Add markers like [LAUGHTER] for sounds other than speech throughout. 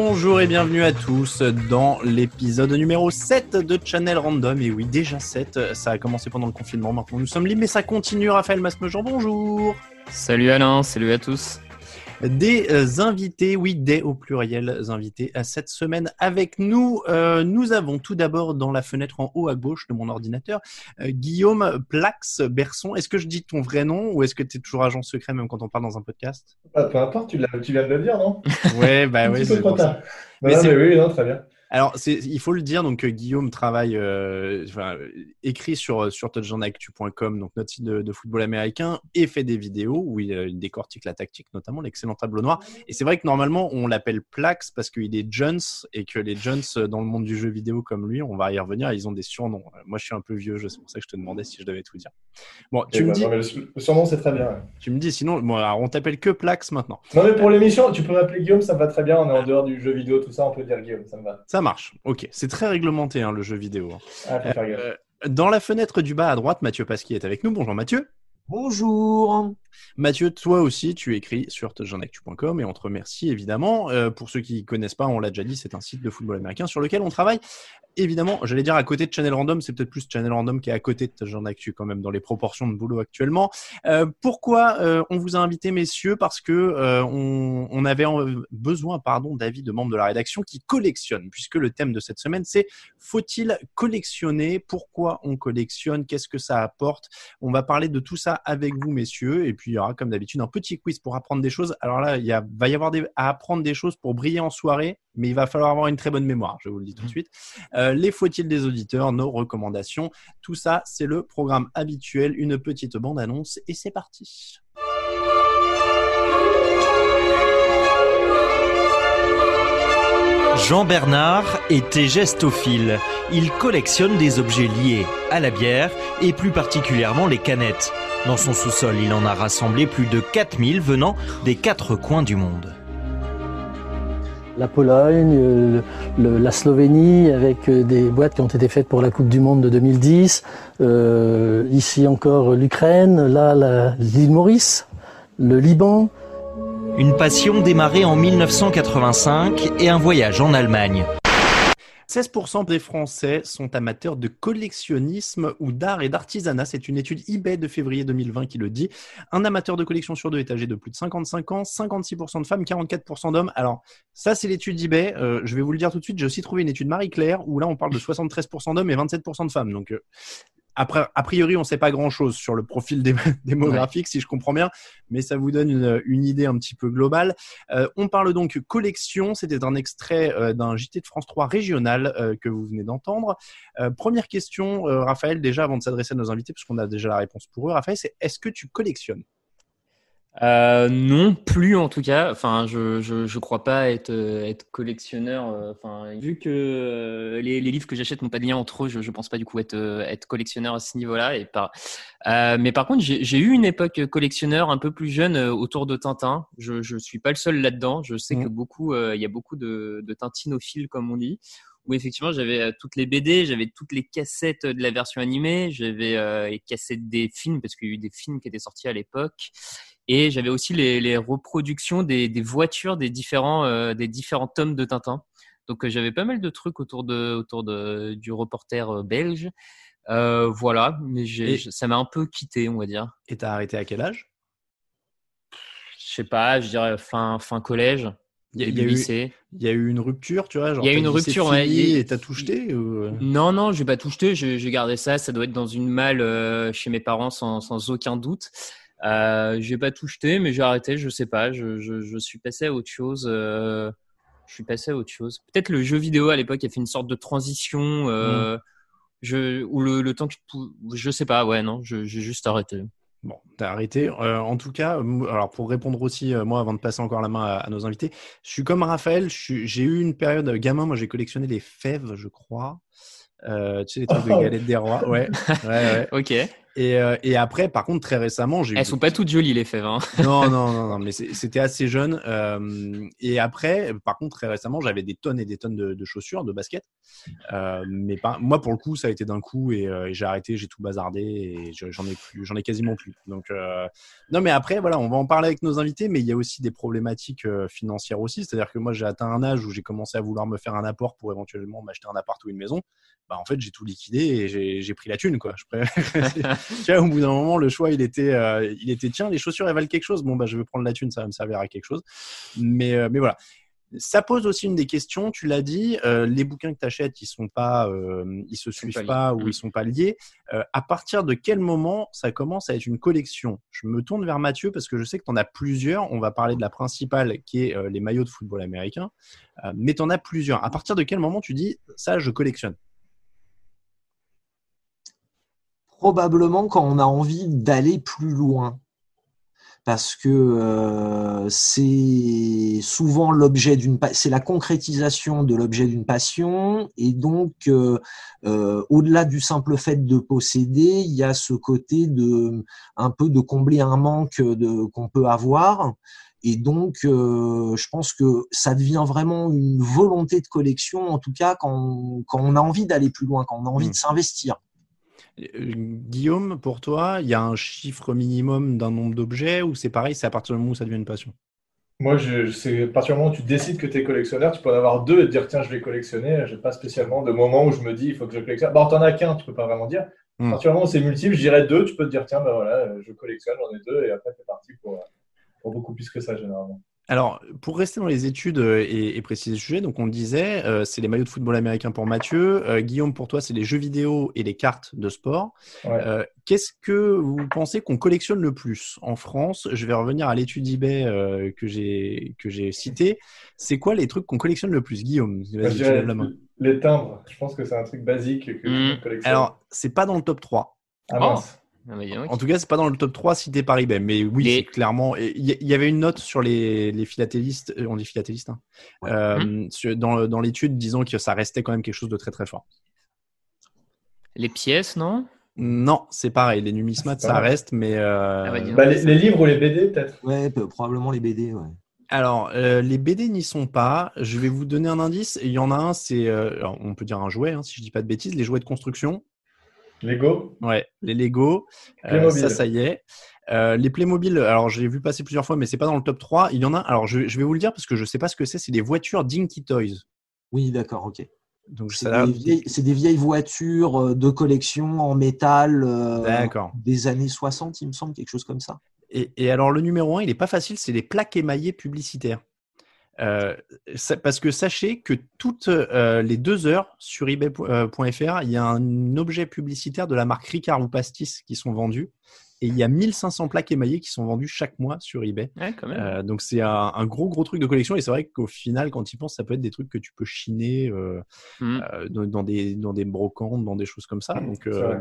Bonjour, et bienvenue à tous dans l'épisode numéro 7 de Channel Random. Et oui, déjà 7, ça a commencé pendant le confinement, maintenant nous sommes libres, mais ça continue. Raphaël Masmejean, bonjour. Salut Alain, salut à tous des euh, invités, oui, des au pluriel invités à cette semaine avec nous. Euh, nous avons tout d'abord dans la fenêtre en haut à gauche de mon ordinateur euh, Guillaume Plax Berson. Est-ce que je dis ton vrai nom ou est-ce que tu es toujours agent secret même quand on parle dans un podcast? Ah, Peu importe, tu, tu viens de le dire, non? Ouais, bah [LAUGHS] oui, c'est mais, mais oui, non, très bien. Alors, il faut le dire, donc Guillaume travaille, euh, enfin, écrit sur, sur touchdownactu.com, donc notre site de, football américain, et fait des vidéos où il, décortique la tactique, notamment l'excellent tableau noir. Et c'est vrai que normalement, on l'appelle Plax parce qu'il est Jones et que les Jones dans le monde du jeu vidéo comme lui, on va y revenir, ils ont des surnoms. Moi, je suis un peu vieux, c'est pour ça que je te demandais si je devais tout dire. Bon, tu me bah, dis. le, surnom, c'est très bien. Tu me dis, sinon, bon, alors, on t'appelle que Plax maintenant. Non, mais pour l'émission, tu peux m'appeler Guillaume, ça me va très bien. On est en dehors du jeu vidéo, tout ça, on peut dire Guillaume, ça me va. Ça marche. Ok, c'est très réglementé hein, le jeu vidéo. Hein. Ah, euh, dans la fenêtre du bas à droite, Mathieu Pasquier est avec nous. Bonjour Mathieu. Bonjour. Mathieu, toi aussi, tu écris sur touchdownactu.com et on te remercie évidemment. Euh, pour ceux qui ne connaissent pas, on l'a déjà dit, c'est un site de football américain sur lequel on travaille évidemment, j'allais dire à côté de Channel Random, c'est peut-être plus Channel Random qui est à côté de Jean Actu quand même dans les proportions de boulot actuellement. Euh, pourquoi euh, on vous a invité, messieurs? Parce que euh, on, avait besoin, pardon, d'avis de membres de la rédaction qui collectionnent, puisque le thème de cette semaine c'est faut-il collectionner? Pourquoi on collectionne? Qu'est-ce que ça apporte? On va parler de tout ça avec vous, messieurs, et puis il y aura comme d'habitude un petit quiz pour apprendre des choses. Alors là, il va y avoir à apprendre des choses pour briller en soirée mais il va falloir avoir une très bonne mémoire, je vous le dis tout de suite. Euh, les faut-il des auditeurs, nos recommandations, tout ça, c'est le programme habituel, une petite bande-annonce, et c'est parti. Jean Bernard était gestophile. Il collectionne des objets liés à la bière et plus particulièrement les canettes. Dans son sous-sol, il en a rassemblé plus de 4000 venant des quatre coins du monde la Pologne, euh, la Slovénie, avec euh, des boîtes qui ont été faites pour la Coupe du Monde de 2010. Euh, ici encore l'Ukraine, là l'île Maurice, le Liban. Une passion démarrée en 1985 et un voyage en Allemagne. 16% des Français sont amateurs de collectionnisme ou d'art et d'artisanat. C'est une étude eBay de février 2020 qui le dit. Un amateur de collection sur deux est âgé de plus de 55 ans, 56% de femmes, 44% d'hommes. Alors, ça, c'est l'étude eBay. Euh, je vais vous le dire tout de suite. J'ai aussi trouvé une étude Marie-Claire où là, on parle de 73% d'hommes et 27% de femmes. Donc, euh, après, a priori, on ne sait pas grand-chose sur le profil [LAUGHS] démographique, si je comprends bien, mais ça vous donne une, idée un petit peu globale. Euh, on parle donc collection. C'était un extrait euh, d'un JT de France 3 régional euh, que vous venez d'entendre. première question, Raphaël, déjà avant de s'adresser à nos invités, puisqu'on a déjà la réponse pour eux, Raphaël, c'est est-ce que tu collectionnes? Euh, non, plus en tout cas. Enfin, je je, je crois pas être euh, être collectionneur. Euh, enfin, vu que euh, les, les livres que j'achète n'ont pas de lien entre eux, je je pense pas du coup être être collectionneur à ce niveau-là. Et par mais par contre, j'ai eu une époque collectionneur un peu plus jeune autour de Tintin. Je je suis pas le seul là-dedans. Je sais mmh. que beaucoup il y a beaucoup de de tintinophiles comme on dit où effectivement j'avais toutes les BD, j'avais toutes les cassettes de la version animée, j'avais les cassettes des films parce qu'il y a eu des films qui étaient sortis à l'époque et j'avais aussi les, les reproductions des, des, voitures des différents, euh, des différents tomes de Tintin. Donc euh, j'avais pas mal de trucs autour, de, autour de, du reporter euh, belge. Voilà, mais ça m'a un peu quitté, on va dire. Et t'as arrêté à quel âge? Sais pas, je dirais fin, fin collège, Il y, a- y eu, une rupture, tu vois Il y a eu une rupture, ouais, Et t'as tout jeté ou... Non, non, je vais pas tout jeter. J'ai j'ai gardé ça. Ça doit être dans une malle euh, chez mes parents sans, sans aucun doute. Euh, j'ai pas tout jeté, mais j'ai arrêté. Je sais pas. Je, je, je suis passé à autre chose. euh, je suis passé à autre chose. Peut-être le jeu vidéo à l'époque a fait une sorte de transition. Euh, je, ou le, le temps que tu pou- je sais pas. Ouais, non, je- j'ai juste arrêté. Bon, t'as arrêté. Euh, en tout cas, alors pour répondre aussi, euh, moi, avant de passer encore la main à, à nos invités, je suis comme Raphaël. je J'ai eu une période gamin. Moi, j'ai collectionné les fèves, je crois. Euh, tu sais, les trucs de Oh. galettes des rois. Ouais, ouais, ouais. [LAUGHS] Ok. Et, euh, et après, par contre, très récemment, j'ai eu Elles sont pas toutes jolies les fèves. Hein. [LAUGHS] non, non, non, non, mais c'était assez jeune. Euh, et après, par contre, très récemment, j'avais des tonnes et des tonnes de, de chaussures, de baskets. Euh, mais pas, moi, pour le coup, ça a été d'un coup et, et j'ai arrêté, j'ai tout bazardé et je- j'en ai plus, j'en ai quasiment plus. Donc, non, mais après, voilà, on va en parler avec nos invités, mais il y a aussi des problématiques financières aussi. C'est-à-dire que moi, j'ai atteint un âge où j'ai commencé à vouloir me faire un apport pour éventuellement m'acheter un appart ou une maison. Bah, en fait, j'ai tout liquidé et j'ai pris la thune, quoi. Je préfère- [LAUGHS] tu vois, au bout d'un moment, le choix, il était, euh, il était, tiens, les chaussures, elles valent quelque chose. Bon, bah, je vais prendre la thune, ça va me servir à quelque chose. Mais, euh, mais voilà. Ça pose aussi une des questions. Tu l'as dit, euh, les bouquins que tu achètes, ils sont pas, euh, ils se suivent pas ou Mm. ils sont pas liés. Euh, à partir de quel moment ça commence à être une collection? Je me tourne vers Mathieu parce que je sais que tu en as plusieurs. On va parler de la principale qui est les maillots de football américain. Mais tu en as plusieurs. À partir de quel moment tu dis ça, je collectionne? Probablement quand on a envie d'aller plus loin. Parce que euh, c'est souvent l'objet d'une, c'est la concrétisation de l'objet d'une passion, et donc euh, euh, au-delà du simple fait de posséder, il y a ce côté de un peu de combler un manque de qu'on peut avoir, et donc euh, je pense que ça devient vraiment une volonté de collection, en tout cas quand on, quand on a envie d'aller plus loin, quand on a envie Mm. de s'investir. Euh, Guillaume, pour toi, il y a un chiffre minimum d'un nombre d'objets ou c'est pareil, c'est à partir du moment où ça devient une passion? Moi, je, c'est à partir du moment où tu décides que tu es collectionneur, tu peux en avoir deux et te dire tiens, je vais collectionner. J'ai pas spécialement de moment où je me dis il faut que je collectionne. Bon, t'en as qu'un, tu peux pas vraiment dire. À Hmm. partir du moment où c'est multiple, je dirais deux, tu peux te dire tiens, ben voilà, je collectionne, j'en ai deux et après c'est parti pour, pour beaucoup plus que ça généralement. Alors, pour rester dans les études euh, et, et préciser le sujet, donc on le disait, euh, c'est les maillots de football américain pour Mathieu. Euh, Guillaume, pour toi, c'est les jeux vidéo et les cartes de sport. Ouais. Euh, Qu'est-ce que vous pensez qu'on collectionne le plus en France? Je vais revenir à l'étude eBay euh, que j'ai que j'ai citée. C'est quoi les trucs qu'on collectionne le plus, Guillaume tu la main. les timbres. Je pense que c'est un truc basique que monde collectionne. Alors, c'est pas dans le top 3. ah, Oh. mince. Ah. En tout cas, c'est pas dans le top 3 cité par eBay. Mais oui, Les- c'est clairement. Il y, avait une note sur les, les philatélistes, euh, on dit philatélistes, hein, Ouais. euh, sur- dans, dans l'étude disant que ça restait quand même quelque chose de très très fort. Les pièces, non? Non, c'est pareil. Les numismates, ça reste, mais. euh, Ah bah. Bah, les, les livres ou les BD, peut-être? Ouais, probablement les BD, ouais. Alors, euh, les BD n'y sont pas. Je vais vous donner un indice. Il y en a un, c'est. euh, on peut dire un jouet, hein, si je dis pas de bêtises, les jouets de construction. Lego? Ouais, les Lego. Euh, Playmobil. ça, ça y est. Euh, les Playmobil, alors je l'ai vu passer plusieurs fois, mais c'est pas dans le top 3. Il y en a. Alors, je, je vais vous le dire parce que je sais pas ce que c'est. C'est des voitures Dinky Toys. Oui, d'accord, ok. Donc, C'est des, vieilles- c'est des vieilles voitures euh, de collection en métal euh, D'accord. des années 60, il me semble, quelque chose comme ça. Et, et alors, le numéro un, il est pas facile, c'est les plaques émaillées publicitaires. Euh, parce que sachez que toutes euh, les deux heures sur eBay.fr, il y a un objet publicitaire de la marque Ricard ou Pastis qui sont vendus. Et il y a 1500 plaques émaillées qui sont vendues chaque mois sur eBay. Ouais, quand même. Euh, donc c'est un, un gros gros truc de collection et c'est vrai qu'au final quand tu y penses ça peut être des trucs que tu peux chiner euh, Mm. euh, dans, dans des dans des brocantes dans des choses comme ça donc, vrai.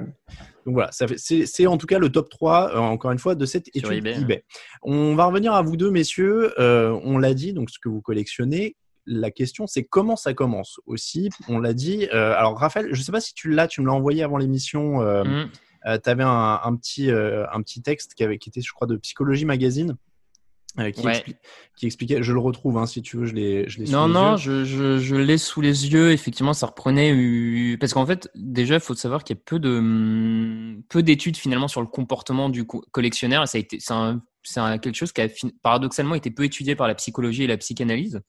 donc voilà c'est en tout cas le top 3 euh, encore une fois de cette Sur étude eBay. eBay. on va revenir à vous deux messieurs on l'a dit donc ce que vous collectionnez la question c'est comment ça commence aussi on l'a dit Euh, alors Raphaël je sais pas si tu l'as tu me l'as envoyé avant l'émission euh, Mm. Tu avais un, un petit, euh, un petit texte qui, avait, qui était, je crois, de Psychologie Magazine. euh, qui, Ouais. expli- qui expliquait, je le retrouve hein, si tu veux, je l'ai sous Non, les non, yeux. je, je, je l'ai sous les yeux. Effectivement, ça reprenait. euh, Parce qu'en fait, déjà, il faut savoir qu'il y a peu de hum, peu d'études finalement sur le comportement du co- collectionneur. Et ça a été, c'est un c'est quelque chose qui a paradoxalement été peu étudié par la psychologie et la psychanalyse.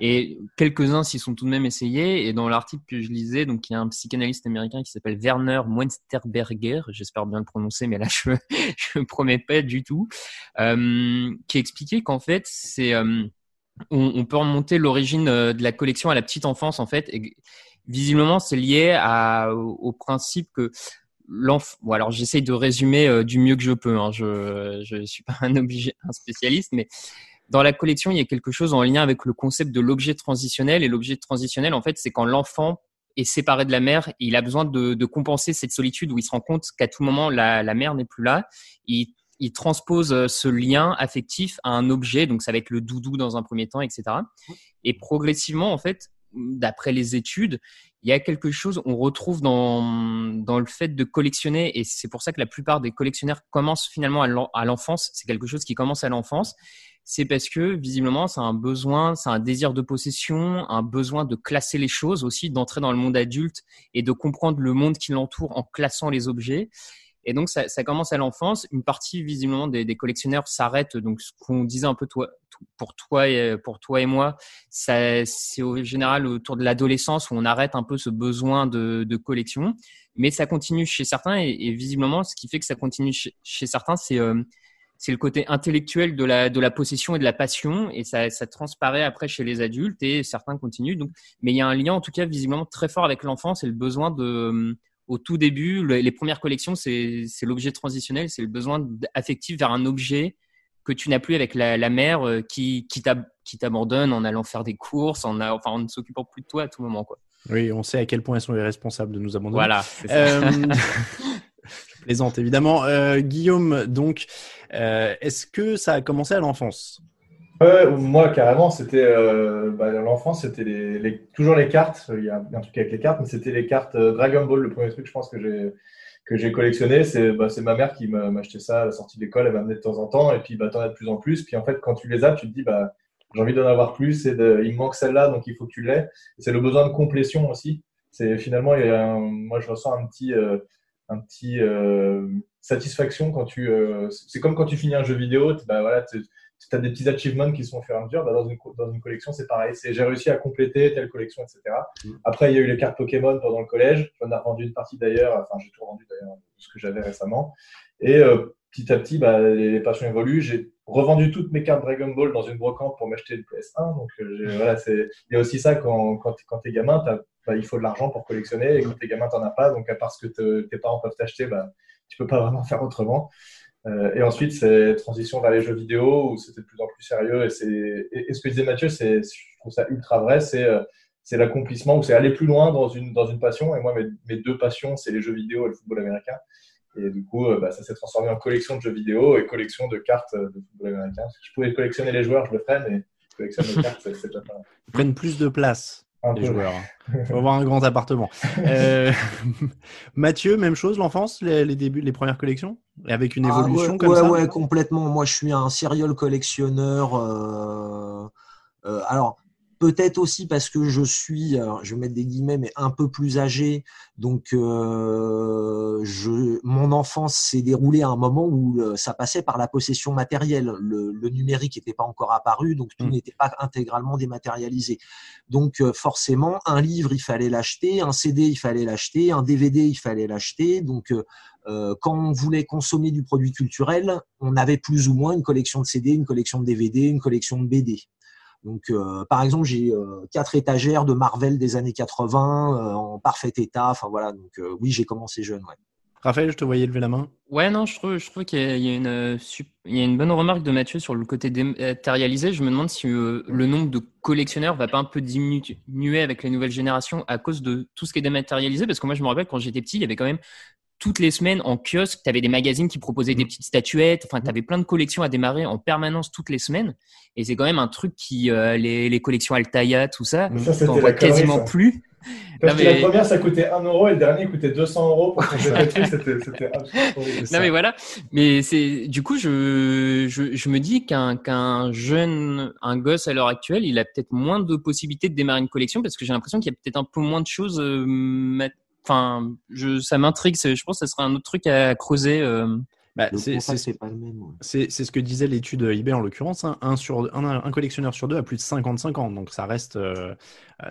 Et quelques-uns s'y sont tout de même essayés. Et dans l'article que je lisais, donc il y a un psychanalyste américain qui s'appelle Werner Mwensterberger, j'espère bien le prononcer, mais là je [LAUGHS] je promets pas du tout, euh, qui expliquait qu'en fait c'est euh, on, on, peut remonter l'origine euh, de la collection à la petite enfance en fait. Et visiblement c'est lié à, au principe que l'enfant. Bon, alors j'essaye de résumer euh, du mieux que je peux. Hein. Je je suis pas un obligé, un spécialiste, mais dans la collection, il y a quelque chose en lien avec le concept de l'objet transitionnel. Et l'objet transitionnel, en fait, c'est quand l'enfant est séparé de la mère, il a besoin de, de, compenser cette solitude où il se rend compte qu'à tout moment la, la mère n'est plus là. Il, il transpose euh, ce lien affectif à un objet, donc ça va être le doudou dans un premier temps, etc. Et progressivement, en fait, d'après les études, il y a quelque chose, on retrouve dans, dans le fait de collectionner, et c'est pour ça que la plupart des collectionneurs commencent finalement à l'enfance, c'est quelque chose qui commence à l'enfance, c'est parce que visiblement c'est un besoin, c'est un désir de possession, un besoin de classer les choses aussi, d'entrer dans le monde adulte et de comprendre le monde qui l'entoure en classant les objets. Et donc, ça, ça commence à l'enfance. Une partie, visiblement, des, des collectionneurs s'arrête. Donc, ce qu'on disait un peu toi, pour toi et pour toi et moi, c'est au général autour de l'adolescence où on arrête un peu ce besoin de, de collection. Mais ça continue chez certains et, et, visiblement, ce qui fait que ça continue chez, chez certains, c'est euh, c'est le côté intellectuel de la, de la possession et de la passion, et ça, ça transparaît après chez les adultes, et certains continuent. Donc, mais il y a un lien, en tout cas, visiblement très fort avec l'enfance et le besoin de, au tout début, les premières collections, c'est l'objet transitionnel, c'est le besoin affectif vers un objet que tu n'as plus avec la, la mère euh, qui, qui t'abandonne en allant faire des courses, en, enfin, en ne s'occupant plus de toi à tout moment. Quoi. Oui, on sait à quel point elles sont irresponsables de nous abandonner. Voilà. Euh, [LAUGHS] [LAUGHS] je plaisante évidemment. Euh, Guillaume, donc, est-ce que ça a commencé à l'enfance? Ouais, moi, carrément, c'était euh, bah, l'enfance, c'était les, les, toujours les cartes. Il y a un truc avec les cartes, mais c'était les cartes euh, Dragon Ball. Le premier truc, je pense que j'ai que j'ai collectionné, c'est bah, ma mère qui m'a acheté ça à la sortie d'école. Elle m'amenait de temps en temps, et puis bah t'en as de plus en plus. Puis en fait, quand tu les as, tu te dis bah j'ai envie d'en avoir plus. Et de, il me manque celle-là, donc il faut que tu l'aies. C'est le besoin de complétion aussi. C'est finalement, il y a un, moi je ressens un petit euh, un petit euh, satisfaction quand tu. Euh, c'est comme quand tu finis un jeu vidéo. Bah voilà si tu as des petits achievements qui sont au fur et à mesure, bah dans, une, dans une collection, c'est pareil. C'est j'ai réussi à compléter telle collection, etc. Mm. Après, il y a eu les cartes Pokémon pendant le collège. J'en ai revendu une partie d'ailleurs. Enfin, j'ai tout rendu d'ailleurs ce que j'avais récemment. Et euh, petit à petit, bah, les, les, passions évoluent. J'ai revendu toutes mes cartes Dragon Ball dans une brocante pour m'acheter une PS1. Donc, euh, voilà, c'est il y a aussi ça quand, quand, quand t'es gamin, bah, il faut de l'argent pour collectionner. Et quand t'es gamin, t'en as pas. Donc, à part ce que tes parents peuvent t'acheter, bah, tu peux pas vraiment faire autrement. Euh, et ensuite, c'est transition vers les jeux vidéo où c'était de plus en plus sérieux. Et, c'est, et, ce que disait Mathieu, c'est, je trouve ça ultra vrai, c'est, euh, c'est l'accomplissement ou c'est aller plus loin dans une, dans une passion. Et moi, mes, mes deux passions, c'est les jeux vidéo et le football américain. Et du coup, euh, bah, ça s'est transformé en collection de jeux vidéo et collection de cartes de football américain. Si je pouvais collectionner les joueurs, je le ferais, mais collectionner les cartes, c'est, pas Ils prennent plus de place. les joueurs. Il faut avoir un grand appartement. Euh, [LAUGHS] Mathieu, même chose, l'enfance, les, les, débuts, les premières collections? Et avec une évolution ah, ouais, comme ouais, ça Ouais, complètement. Moi, je suis un serial collectionneur. Euh, euh, alors, Peut-être aussi parce que je suis, alors je vais mettre des guillemets, mais un peu plus âgé. Donc, euh, je, mon enfance s'est déroulée à un moment où ça passait par la possession matérielle. Le, le numérique n'était pas encore apparu, donc tout mmh. n'était pas intégralement dématérialisé. Donc, forcément, un livre, il fallait l'acheter, un CD, il fallait l'acheter, un DVD, il fallait l'acheter. Donc, quand on voulait consommer du produit culturel, on avait plus ou moins une collection de CD, une collection de DVD, une collection de BD. Donc, euh, par exemple, j'ai euh, quatre étagères de Marvel des années 80 euh, en parfait état. Enfin voilà, donc euh, oui, j'ai commencé jeune. Ouais. Raphaël, je te voyais lever la main. Ouais, non, je trouve, je trouve qu'il y, y, a une, il y a une bonne remarque de Mathieu sur le côté dématérialisé. Je me demande si euh, le nombre de collectionneurs va pas un peu diminuer avec les nouvelles générations à cause de tout ce qui est dématérialisé. Parce que moi, je me rappelle quand j'étais petit, il y avait quand même toutes les semaines en kiosque, tu avais des magazines qui proposaient des mmh. petites statuettes. Enfin, tu avais plein de collections à démarrer en permanence toutes les semaines. Et c'est quand même un truc qui, euh, les, les, collections Altaïa, tout ça, ça on voit quasiment ça. plus. Parce non, que mais... la première, ça coûtait 1 euro et le dernier coûtait 200 euros pour. [LAUGHS] C'était Non, mais voilà. Mais c'est, du coup, je, je, je me dis qu'un, qu'un jeune, un gosse à l'heure actuelle, il a peut-être moins de possibilités de démarrer une collection parce que j'ai l'impression qu'il y a peut-être un peu moins de choses euh, enfin, je, ça m'intrigue. Je pense que ce serait un autre truc à creuser. Euh. Bah, c'est- ce que disait l'étude eBay en l'occurrence. hein. Un, sur, un, un collectionneur sur deux a plus de 55 ans. Donc ça reste, euh,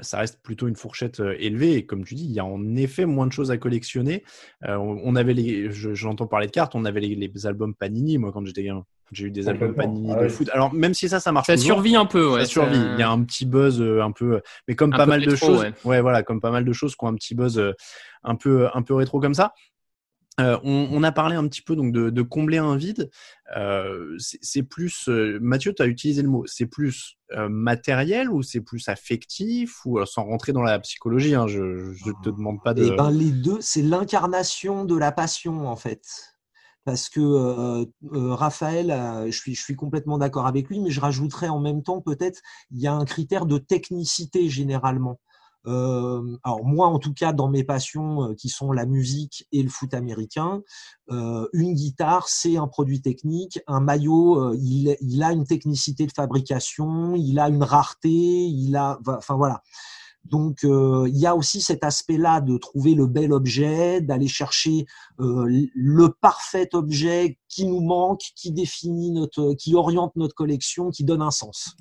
ça reste plutôt une fourchette euh, élevée. Et comme tu dis, il y a en effet moins de choses à collectionner. Euh, on, avait les, je- j'entends parler de cartes, on avait les, les albums Panini. Moi, quand j'étais gamin, j'ai eu des albums. Panini Ah de oui. foot. Alors même si ça, ça marche Ça toujours, survit un peu, ouais. ça survit. Il y a un petit buzz euh, un peu, mais comme Un pas mal de choses. ouais. Ouais, voilà, comme pas mal de choses qui ont un petit buzz euh, un peu, un peu rétro comme ça. Euh, on, a parlé un petit peu donc de, combler un vide. Euh, c'est plus, euh, Mathieu, tu as utilisé le mot, c'est plus matériel ou c'est plus affectif ou sans rentrer dans la psychologie, hein, je, je te demande pas de. Eh ben, les deux, c'est l'incarnation de la passion, en fait. Parce que Raphaël, je, suis, je suis complètement d'accord avec lui, mais je rajouterais en même temps, peut-être, il y a un critère de technicité généralement. Euh, alors moi, en tout cas, dans mes passions euh, qui sont la musique et le foot américain, euh, une guitare, c'est un produit technique. Un maillot, euh, il, il a une technicité de fabrication, il a une rareté, il a, enfin voilà. Donc, euh, il y a aussi cet aspect-là de trouver le bel objet, d'aller chercher euh, le parfait objet qui nous manque, qui définit notre, qui oriente notre collection, qui donne un sens.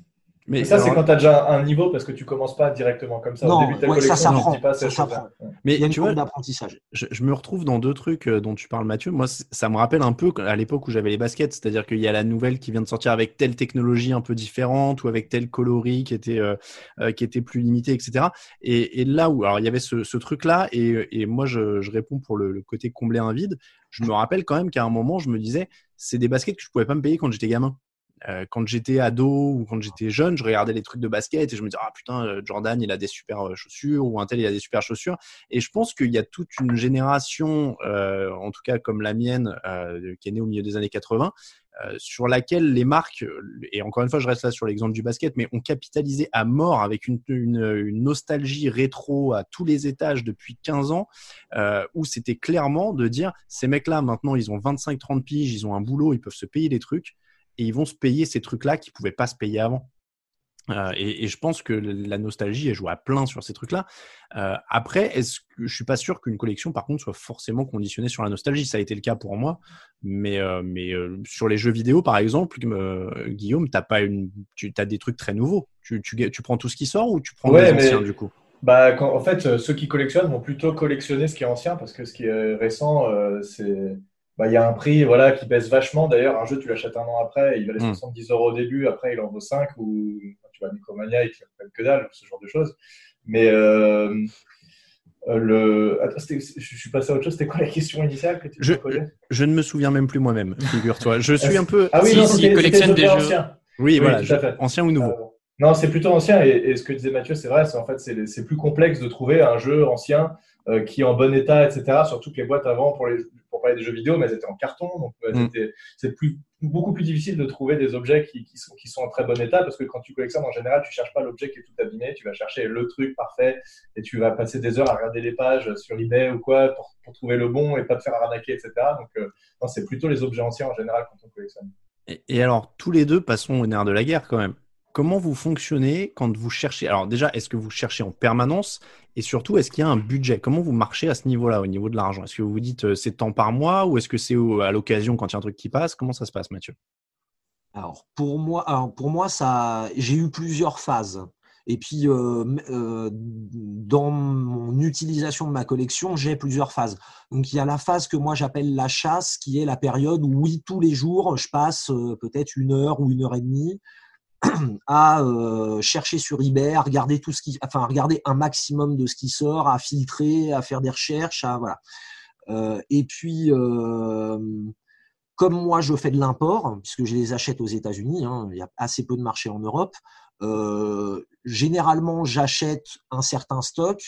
Mais ça, c'est quand tu as déjà un niveau parce que tu commences pas directement comme ça. Non, Au début de ta ouais, ça collection, s'apprend, ça s'apprend. Mais Il y a une tu vois, d'apprentissage. je, je me retrouve dans deux trucs euh, dont tu parles, Mathieu. Moi, ça me rappelle un peu à l'époque où j'avais les baskets, c'est-à-dire qu'il y a la nouvelle qui vient de sortir avec telle technologie un peu différente ou avec tel coloris qui était euh, euh, qui était plus limité, etc. Et, et là où alors il y avait ce, ce truc-là, et, et moi je, je réponds pour le, le côté combler un vide. Je me rappelle quand même qu'à un moment, je me disais, c'est des baskets que je pouvais pas me payer quand j'étais gamin. Euh, quand j'étais ado ou quand j'étais jeune, je regardais les trucs de basket et je me disais ah putain euh, Jordan il a des super euh, chaussures ou un tel il a des super chaussures. Et je pense qu'il y a toute une génération, euh, en tout cas comme la mienne, euh, qui est née au milieu des années 80, euh, sur laquelle les marques, et encore une fois je reste là sur l'exemple du basket, mais ont capitalisé à mort avec une, une, une nostalgie rétro à tous les étages depuis 15 ans, où c'était clairement de dire ces mecs-là maintenant ils ont 25-30 piges, ils ont un boulot, ils peuvent se payer des trucs et ils vont se payer ces trucs-là qui pouvaient pas se payer avant. Euh, et, et je pense que la nostalgie, elle joue à plein sur ces trucs-là. Euh, après, est-ce que je suis pas sûr qu'une collection, par contre, soit forcément conditionnée sur la nostalgie. Ça a été le cas pour moi, mais euh, mais sur les jeux vidéo, par exemple, Guillaume, t'as pas une, tu as des trucs très nouveaux. Tu, tu, tu prends tout ce qui sort ou tu prends Ouais, les mais- anciens du coup? Bah, quand- en fait, ceux qui collectionnent vont plutôt collectionner ce qui est ancien parce que ce qui est récent, c'est. Bah, il y a un prix voilà, qui baisse vachement. D'ailleurs, un jeu, tu l'achètes un an après, il valait Mm. 70 euros au début, après, il en vaut 5 ou tu vas à Micromania, il te prennent que dalle, ce genre de choses. Mais euh, euh, le. Attends, je suis passé à autre chose. C'était quoi la question initiale que tu Je- Je ne me souviens même plus moi-même, figure-toi. Je [LAUGHS] suis un peu. Ah oui, Si, non, si, collectionne des jeux. anciens. Oui, Oui, voilà, je- ancien ou nouveau. Euh, non, c'est plutôt ancien. Et, et ce que disait Mathieu, c'est vrai. C'est en fait, c'est c'est plus complexe de trouver un jeu ancien euh, qui est en bon état, etc. Surtout que les boîtes avant, pour, les, pour parler des jeux vidéo, mais elles étaient en carton. Donc, elles Mm. c'est plus, beaucoup plus difficile de trouver des objets qui, qui sont, qui sont en très bon état parce que quand tu collectionnes, en général, tu cherches pas l'objet qui est tout abîmé. Tu vas chercher le truc parfait et tu vas passer des heures à regarder les pages sur eBay ou quoi pour, pour trouver le bon et pas te faire arnaquer, etc. Donc, euh, c'est plutôt les objets anciens en général quand on collectionne. Et, et alors, tous les deux, passons au nerf de la guerre quand même. Comment vous fonctionnez quand vous cherchez Alors déjà, est-ce que vous cherchez en permanence? Et surtout, est-ce qu'il y a un budget? Comment vous marchez à ce niveau-là, au niveau de l'argent? Est-ce que vous vous dites euh, c'est tant par mois ou est-ce que c'est à l'occasion quand il y a un truc qui passe? Comment ça se passe, Mathieu? Alors pour moi, ça, j'ai eu plusieurs phases. Et puis euh, euh, dans mon utilisation de ma collection, j'ai plusieurs phases. Donc il y a la phase que moi j'appelle la chasse, qui est la période où oui tous les jours je passe peut-être une heure ou une heure et demie [CLEARS THROAT] à euh, chercher sur eBay, regarder tout ce qui, enfin regarder un maximum de ce qui sort, à filtrer, à faire des recherches. Euh, et puis euh, comme moi je fais de l'import, puisque je les achète aux États-Unis, hein, il y a assez peu de marché en Europe, généralement j'achète un certain stock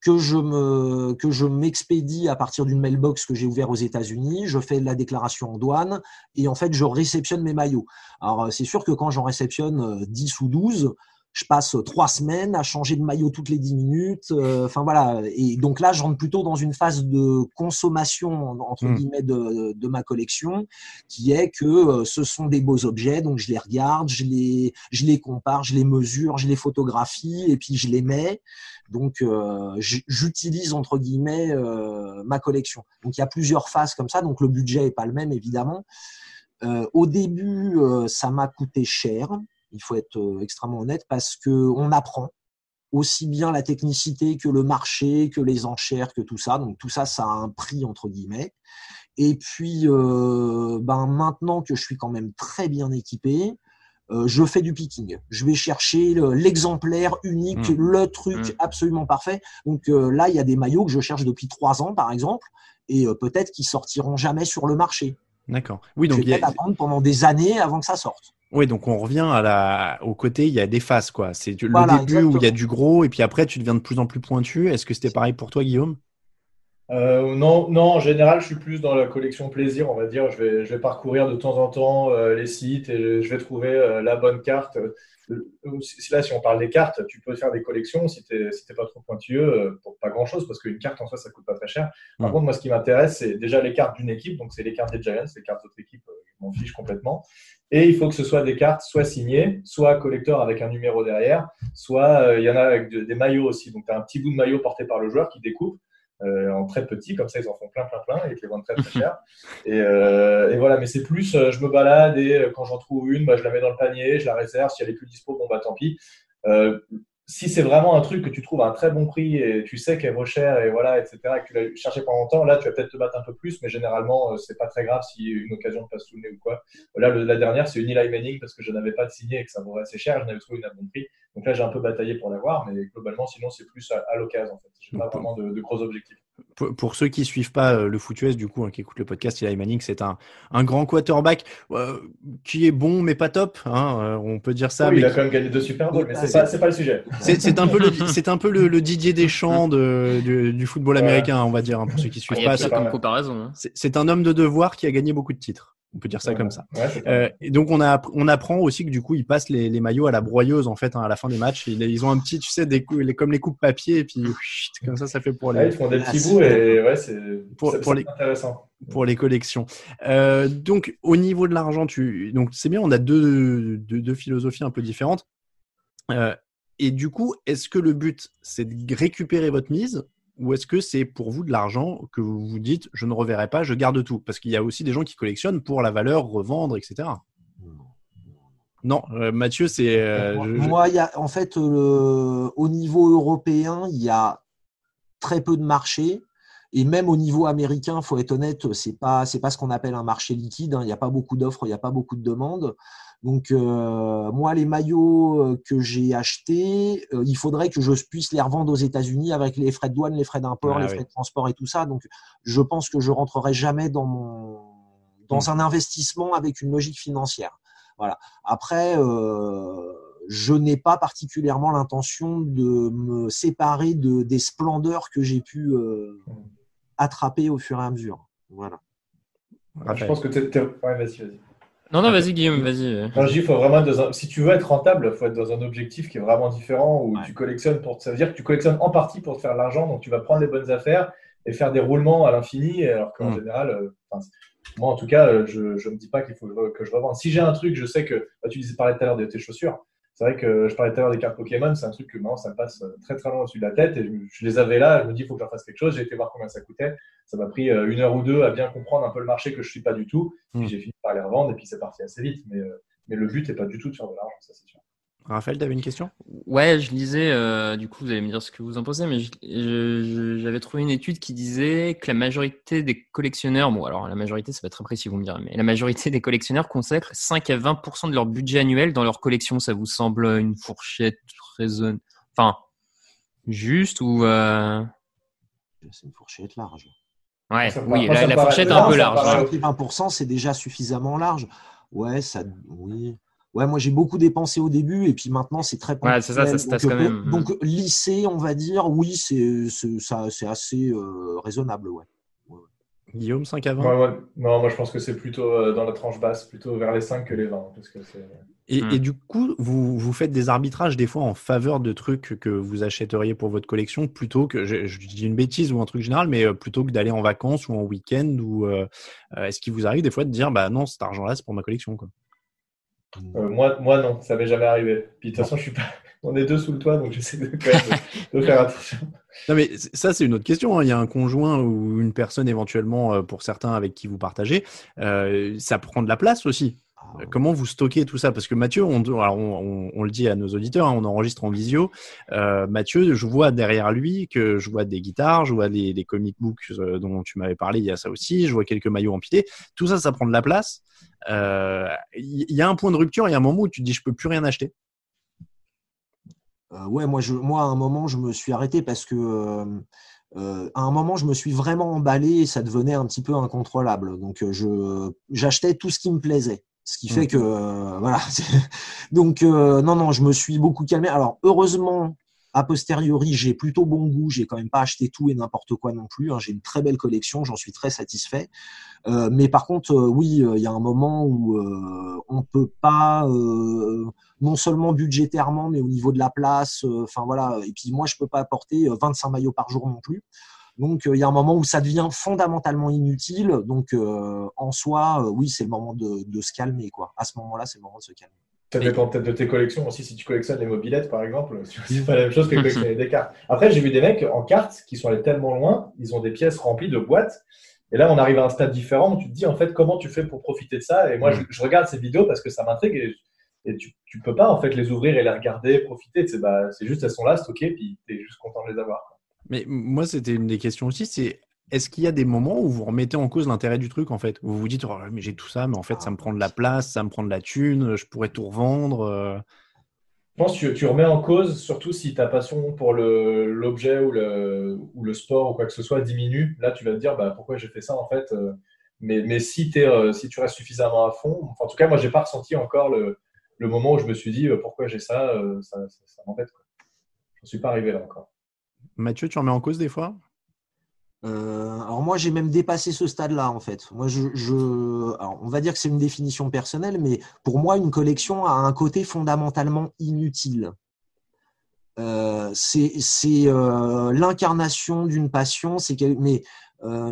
que je me que je m'expédie à partir d'une mailbox que j'ai ouvert aux États-Unis, je fais la déclaration en douane et en fait je réceptionne mes maillots. Alors euh, c'est sûr que quand j'en réceptionne euh, 10 ou 12, je passe trois semaines à changer de maillot toutes les dix minutes. euh, Enfin voilà. Et donc là, je rentre plutôt dans une phase de consommation entre Mm. guillemets de, de ma collection, qui est que euh, ce sont des beaux objets, donc je les regarde, je les, je les compare, je les mesure, je les photographie et puis je les mets. Donc euh, j'utilise entre guillemets euh, ma collection. Donc il y a plusieurs phases comme ça. Donc le budget est pas le même évidemment. Euh, au début, euh, ça m'a coûté cher. Il faut être euh, extrêmement honnête parce que on apprend aussi bien la technicité que le marché, que les enchères, que tout ça. Donc tout ça, ça a un prix entre guillemets. Et puis, euh, ben maintenant que je suis quand même très bien équipé, euh, je fais du picking. Je vais chercher le- l'exemplaire unique, Mm. le truc Mm. absolument parfait. Donc euh, là, il y a des maillots que je cherche depuis trois ans, par exemple, et peut-être qu'ils sortiront jamais sur le marché. D'accord. Oui, je donc vais il y a- peut-être attendre pendant des années avant que ça sorte. Oui, donc on revient à la... au côté, il y a des phases, quoi. C'est le Voilà, début où il y a du gros, et puis après, tu deviens de plus en plus pointu. Est-ce que c'était pareil pour toi, Guillaume? Euh, non, non, en général, je suis plus dans la collection plaisir, on va dire. Je vais, je vais parcourir de temps en temps euh, les sites et je vais trouver euh, la bonne carte. Euh, si- Là, si on parle des cartes, tu peux faire des collections si tu n'es si t'es pas trop pointueux euh, pour pas grand-chose, parce qu'une carte en soi, ça coûte pas très cher. Par Mm. contre, moi, ce qui m'intéresse, c'est déjà les cartes d'une équipe. Donc, c'est les cartes des Giants, les cartes d'autres équipes, euh, je m'en fiche complètement. Et il faut que ce soit des cartes soit signées, soit collector avec un numéro derrière, soit euh, il y en a avec de- des maillots aussi. Donc, tu as un petit bout de maillot porté par le joueur qui découpe euh, en très petit, comme ça ils en font plein, plein, plein et ils te les vendent très, très cher. [LAUGHS] Et, euh, et voilà, mais c'est plus, euh, je me balade et euh, quand j'en trouve une, bah, je la mets dans le panier, je la réserve. Si elle est plus dispo, bon bah tant pis. Euh, si c'est vraiment un truc que tu trouves à un très bon prix et tu sais qu'elle vaut cher et voilà, etc., et que tu l'as cherché pendant longtemps, là tu vas peut-être te battre un peu plus, mais généralement euh, c'est pas très grave si une occasion te passe sous le nez ou quoi. Là, le- la dernière, c'est une Eli Manning parce que je n'avais pas de signé et que ça vaut assez cher, je n'avais trouvé une à bon prix. Donc là, j'ai un peu bataillé pour l'avoir, mais globalement, sinon, c'est plus à, à l'occasion en fait. J'ai pas vraiment de, de gros objectifs. Pour, pour ceux qui suivent pas euh, le foot US, du coup, hein, qui écoutent le podcast, Eli Manning, c'est un, un grand quarterback euh, qui est bon, mais pas top. Hein, euh, on peut dire ça. Oui, mais il a qui- quand même gagné deux Super Bowls, mais Ah, c'est pas, c'est pas le sujet. [LAUGHS] C'est c'est un peu le, c'est un peu le, le Didier Deschamps de, du, du football Ouais. américain, on va dire, hein, pour ceux qui suivent y a pas. comparaison. hein. C'est un homme de devoir qui a gagné beaucoup de titres. On peut dire ça Ouais. comme ça. Ouais, Euh, et donc on a on apprend aussi que du coup ils passent les, les maillots à la broyeuse en fait hein, à la fin des matchs. Ils, ils ont un petit tu sais des les, comme les coupes papier et puis comme ça ça fait pour Ouais, les ils font des petits bouts et ouais, c'est Pour- les- intéressant. pour les collections. Euh, donc au niveau de l'argent tu donc c'est bien on a deux, deux deux philosophies un peu différentes. Euh, et du coup est-ce que le but c'est de récupérer votre mise ou est-ce que c'est pour vous de l'argent que vous vous dites je ne reverrai pas je garde tout? Parce qu'il y a aussi des gens qui collectionnent pour la valeur revendre etc. Non, euh, Mathieu, c'est. euh, je- je- Moi, y a, en fait, euh, au niveau européen, il y a très peu de marché. Et même au niveau américain, faut être honnête, c'est pas c'est pas ce qu'on appelle un marché liquide. hein. Il n'y a pas beaucoup d'offres, il n'y a pas beaucoup de demandes. Donc euh, moi, les maillots euh, que j'ai achetés, euh, il faudrait que je puisse les revendre aux États-Unis avec les frais de douane, les frais d'import, Ah les oui. frais de transport et tout ça. Donc je pense que je rentrerai jamais dans mon dans un investissement avec une logique financière. Voilà. Après, euh, je n'ai pas particulièrement l'intention de me séparer de, des splendeurs que j'ai pu euh, attraper au fur et à mesure. Voilà. Je Raphaël. pense que t'es. t'es- Ouais, vas-y, vas-y. Non, non, vas-y, Guillaume, vas-y. Faut vraiment être dans un- si tu veux être rentable, il faut être dans un objectif qui est vraiment différent où Ouais. tu collectionnes pour. Ça veut dire que tu collectionnes en partie pour te faire de l'argent, donc tu vas prendre les bonnes affaires et faire des roulements à l'infini, alors qu'en Mm. général, euh, enfin, moi en tout cas, euh, je ne me dis pas qu'il faut que je revende. Si j'ai un truc, je sais que. bah, tu disais parlais tout à l'heure de tes chaussures. C'est vrai que je parlais tout à l'heure des cartes Pokémon, c'est un truc que maintenant ça me passe euh, très très loin au-dessus de la tête et je, je les avais là, je me dis il faut que j'en fasse quelque chose. J'ai été voir combien ça coûtait. Ça m'a pris euh, une heure ou deux à bien comprendre un peu le marché que je suis pas du tout. Puis Mm. j'ai fini par les revendre et puis c'est parti assez vite. Mais, euh, mais le but n'est pas du tout de faire de l'argent, ça c'est sûr. Raphaël, tu avais une question? Ouais, je lisais, euh, du coup, vous allez me dire ce que vous en pensez, mais j'avais trouvé une étude qui disait que la majorité des collectionneurs, bon, alors la majorité, ça va être très précis, vous me direz, mais la majorité des collectionneurs consacrent 5 à 20% de leur budget annuel dans leur collection. Ça vous semble une fourchette raisonnable Enfin, juste ou. euh, C'est une fourchette large. Ouais, Ça oui, la, fourchette est un peu large. paraît- hein. 5 et 20%, c'est déjà suffisamment large. Ouais, ça, oui. Ouais, moi j'ai beaucoup dépensé au début et puis maintenant c'est très Ouais, ça, ça tasse quand donc, même. Donc lycée, on va dire, oui, c'est c'est- ça, c'est assez euh, raisonnable, ouais. Guillaume, 5 à 20 Ouais, ouais. Non, moi je pense que c'est plutôt euh, dans la tranche basse, plutôt vers les 5 que les 20. Parce que c'est... Et, Hmm. et du coup, vous, vous faites des arbitrages des fois en faveur de trucs que vous achèteriez pour votre collection plutôt que, je, je dis une bêtise ou un truc général, mais euh, plutôt que d'aller en vacances ou en week-end ou euh, euh, est-ce qu'il vous arrive des fois de dire bah non, cet argent-là c'est pour ma collection quoi? Euh, moi, moi, non, ça m'est jamais arrivé. Puis de toute façon, je suis pas. [LAUGHS] On est deux sous le toit, donc j'essaie de, faire attention. Non mais ça c'est une autre question. hein. Il y a un conjoint ou une personne éventuellement euh, pour certains avec qui vous partagez, euh, ça prend de la place aussi. Euh, Comment vous stockez tout ça? Parce que Mathieu, on, le dit à nos auditeurs, hein, on enregistre en visio. Euh, Mathieu, je vois derrière lui que je vois des guitares, je vois des, comic books euh, dont tu m'avais parlé, il y a ça aussi. Je vois quelques maillots empilés. Tout ça, ça prend de la place. Il y, a un point de rupture, il y a un moment où tu te dis je peux plus rien acheter. Ouais, moi, à un moment, je me suis arrêté parce que à un moment, je me suis vraiment emballé et ça devenait un petit peu incontrôlable. Donc, j'achetais tout ce qui me plaisait. Ce qui fait Mhm. que euh, voilà. [LAUGHS] Donc euh, non non, je me suis beaucoup calmé. Alors heureusement, a posteriori, j'ai plutôt bon goût. J'ai quand même pas acheté tout et n'importe quoi non plus. hein. J'ai une très belle collection, j'en suis très satisfait. Euh, mais par contre, oui, il y a un moment où on peut pas, non seulement budgétairement, mais au niveau de la place. Enfin voilà. Et puis moi, je peux pas apporter euh, 25 maillots par jour non plus. Donc euh, il y a un moment où ça devient fondamentalement inutile. Donc euh, en soi, euh, oui, c'est le moment de, de se calmer quoi. À ce moment-là, c'est le moment de se calmer. Ça dépend peut-être de tes collections aussi. Si tu collectionnes les mobilettes, par exemple, [LAUGHS] c'est pas la même chose que collectionner des cartes. Après, j'ai vu des mecs en cartes qui sont allés tellement loin, ils ont des pièces remplies de boîtes. Et là, on arrive à un stade différent où tu te dis, en fait, comment tu fais pour profiter de ça? Et moi, je, je regarde ces vidéos parce que ça m'intrigue et, et tu, tu peux pas, en fait, les ouvrir et les regarder, profiter. C'est bah, c'est juste, elles sont là, stockées, puis tu es juste content de les avoir. Mais moi, c'était une des questions aussi, c'est est-ce qu'il y a des moments où vous remettez en cause l'intérêt du truc en fait? Où vous vous dites, oh, mais j'ai tout ça, mais en fait, ça me prend de la place, ça me prend de la thune, je pourrais tout revendre. euh. Je pense que tu, remets en cause, surtout si ta passion pour l'objet ou le, ou le sport ou quoi que ce soit diminue. Là, tu vas te dire, bah, pourquoi j'ai fait ça en fait euh, mais, mais si, t'es, euh, si tu restes suffisamment à fond, enfin, en tout cas, moi, j'ai pas ressenti encore le, le moment où je me suis dit, pourquoi j'ai ça, ça, ça, ça m'embête. Je ne suis pas arrivé là encore. Mathieu, tu remets en cause des fois? Euh, alors moi, j'ai même dépassé ce stade-là, en fait. Moi, je, on va dire que c'est une définition personnelle, mais pour moi, une collection a un côté fondamentalement inutile. Euh, c'est euh, l'incarnation d'une passion. C'est mais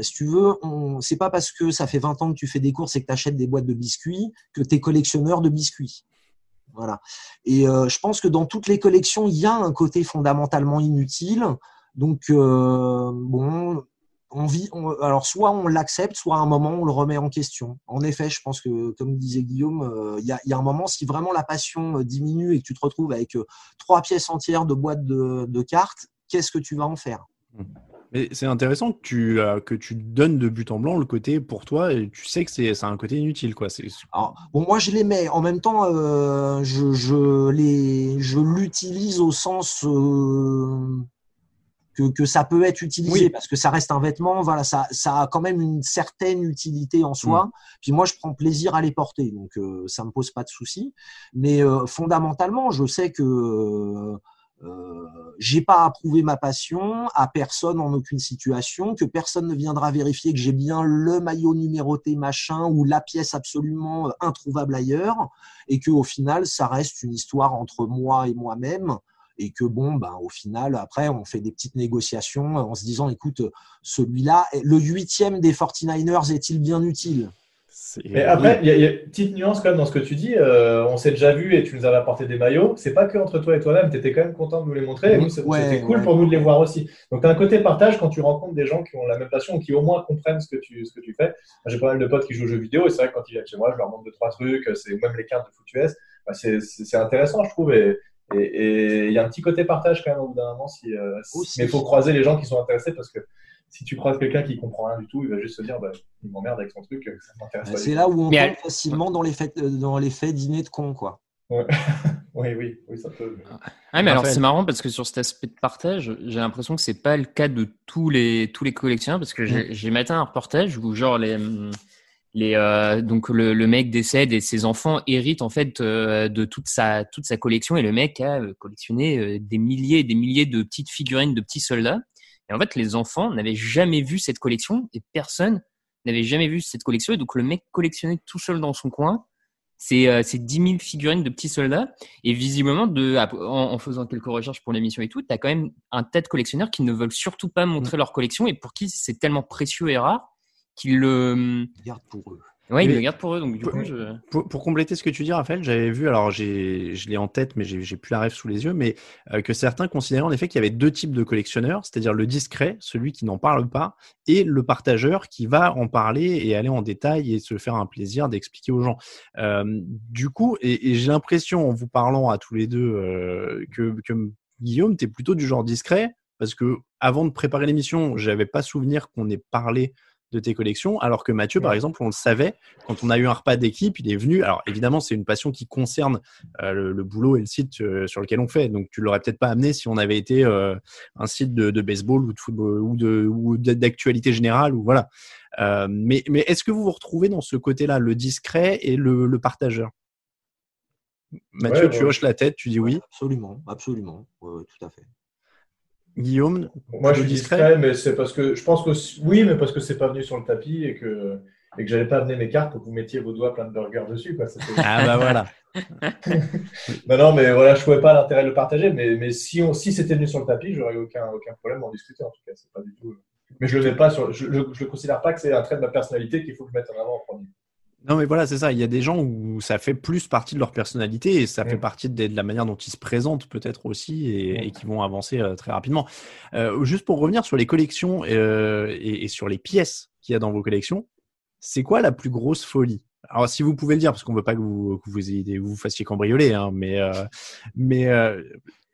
si tu veux, c'est pas parce que ça fait 20 ans que tu fais des courses et que tu achètes des boîtes de biscuits que tu es collectionneur de biscuits. Et euh, je pense que dans toutes les collections, il y a un côté fondamentalement inutile. Donc, euh, bon, alors soit on l'accepte, soit à un moment on le remet en question. En effet, je pense que, comme disait Guillaume, euh, il y, a, un moment, si vraiment la passion diminue et que tu te retrouves avec trois pièces entières de boîtes de, de cartes, qu'est-ce que tu vas en faire? Mais c'est intéressant que tu, euh, que tu donnes de but en blanc le côté pour toi et tu sais que c'est un côté inutile. quoi. Alors, bon, moi, je les mets. En même temps, euh, je, je, les, je l'utilise au sens euh, que, que ça peut être utilisé Oui. parce que ça reste un vêtement. Voilà, ça, ça a quand même une certaine utilité en soi. Puis moi, je prends plaisir à les porter, donc euh, ça me pose pas de souci. Mais fondamentalement, je sais que euh, euh, j'ai pas approuvé ma passion à personne en aucune situation, que personne ne viendra vérifier que j'ai bien le maillot numéroté machin ou la pièce absolument euh, introuvable ailleurs, et que au final, ça reste une histoire entre moi et moi-même. Et que bon, ben, au final, après, on fait des petites négociations en se disant, écoute, celui-là, le huitième des 49ers est-il bien utile? Mais après, il y, a- il y a une petite nuance quand même dans ce que tu dis. Euh, on s'est déjà vu et tu nous avais apporté des maillots. C'est pas que entre toi et toi-même, tu étais quand même content de nous les montrer. Ouais, c'était cool ouais. pour nous de les voir aussi. Donc, tu as un côté partage quand tu rencontres des gens qui ont la même passion ou qui au moins comprennent ce que tu, ce que tu fais. J'ai pas mal de potes qui jouent aux jeux vidéo et c'est vrai que quand ils viennent chez moi, je leur montre deux, trois trucs. C'est même les cartes de foot US. Bah, c'est intéressant, je trouve. Et il y a un petit côté partage quand même au bout d'un moment. Si, euh, si- Aussi. mais il faut croiser les gens qui sont intéressés parce que si tu croises quelqu'un qui comprend rien du tout, il va juste se dire bah, il m'emmerde avec son truc, ça m'intéresse pas. C'est là où on tombe facilement dans l'effet dans l'effet dîner de con, quoi. [LAUGHS] Oui, oui, oui, ça peut. mais- Ah, mais alors c'est marrant parce que sur cet aspect de partage, j'ai l'impression que c'est pas le cas de tous les tous les collectionneurs parce que j'ai j'ai maté un reportage où genre les les euh, donc le, le mec décède et ses enfants héritent en fait euh, de toute sa toute sa collection et le mec a euh, collectionné euh, des milliers et des milliers de petites figurines de petits soldats et en fait les enfants n'avaient jamais vu cette collection et personne n'avait jamais vu cette collection. Et donc, le mec collectionnait tout seul dans son coin. C'est euh, 10 000 figurines de petits soldats. Et visiblement, de, en, faisant quelques recherches pour l'émission et tout, tu as quand même un tas de collectionneurs qui ne veulent surtout pas montrer leur collection et pour qui c'est tellement précieux et rare qu'ils le gardent pour eux. Oui, ils le gardent pour eux. Donc, du pour, coup, je... pour, compléter ce que tu dis, Raphaël, j'avais vu, alors je l'ai en tête, mais j'ai plus la rêve sous les yeux, mais euh, que certains considéraient en effet qu'il y avait deux types de collectionneurs, c'est-à-dire le discret, celui qui n'en parle pas, et le partageur qui va en parler et aller en détail et se faire un plaisir d'expliquer aux gens. Euh, du coup, et, j'ai l'impression en vous parlant à tous les deux euh, que, que Guillaume, tu es plutôt du genre discret, parce que avant de préparer l'émission, j'avais pas souvenir qu'on ait parlé de tes collections, alors que Mathieu, par exemple, on le savait, quand on a eu un repas d'équipe, il est venu. Alors évidemment, c'est une passion qui concerne euh, le, boulot et le site euh, sur lequel on fait, donc tu l'aurais peut-être pas amené si on avait été euh, un site de, baseball ou de football ou de ou d'actualité générale ou voilà. mais mais est-ce que vous vous retrouvez dans ce côté-là, le discret et le, partageur? Mathieu, tu hoches la tête, tu dis oui? Absolument, absolument, tout à fait. Guillaume Moi, je suis discret, mais c'est parce que je pense que oui, mais parce que c'est pas venu sur le tapis et que et que j'allais pas amener mes cartes pour que vous mettiez vos doigts plein de burgers dessus. Quoi. Ah bah voilà. [LAUGHS] non, non, mais voilà, je trouvais pas l'intérêt de le partager, mais, mais si, on, si c'était venu sur le tapis, j'aurais aucun, aucun problème d'en discuter. En tout cas, c'est pas du tout. Mais je le mets pas sur, je, je, le considère pas que c'est un trait de ma personnalité qu'il faut que je mette en avant en premier. Non, mais voilà, c'est ça. Il y a des gens où ça fait plus partie de leur personnalité et ça fait partie de, la manière dont ils se présentent peut-être aussi et, qui vont avancer euh, très rapidement. Euh, juste pour revenir sur les collections euh, et, sur les pièces qu'il y a dans vos collections, c'est quoi la plus grosse folie? Alors, si vous pouvez le dire, parce qu'on ne veut pas que vous, que vous, ayez, vous fassiez cambrioler, hein, mais, mais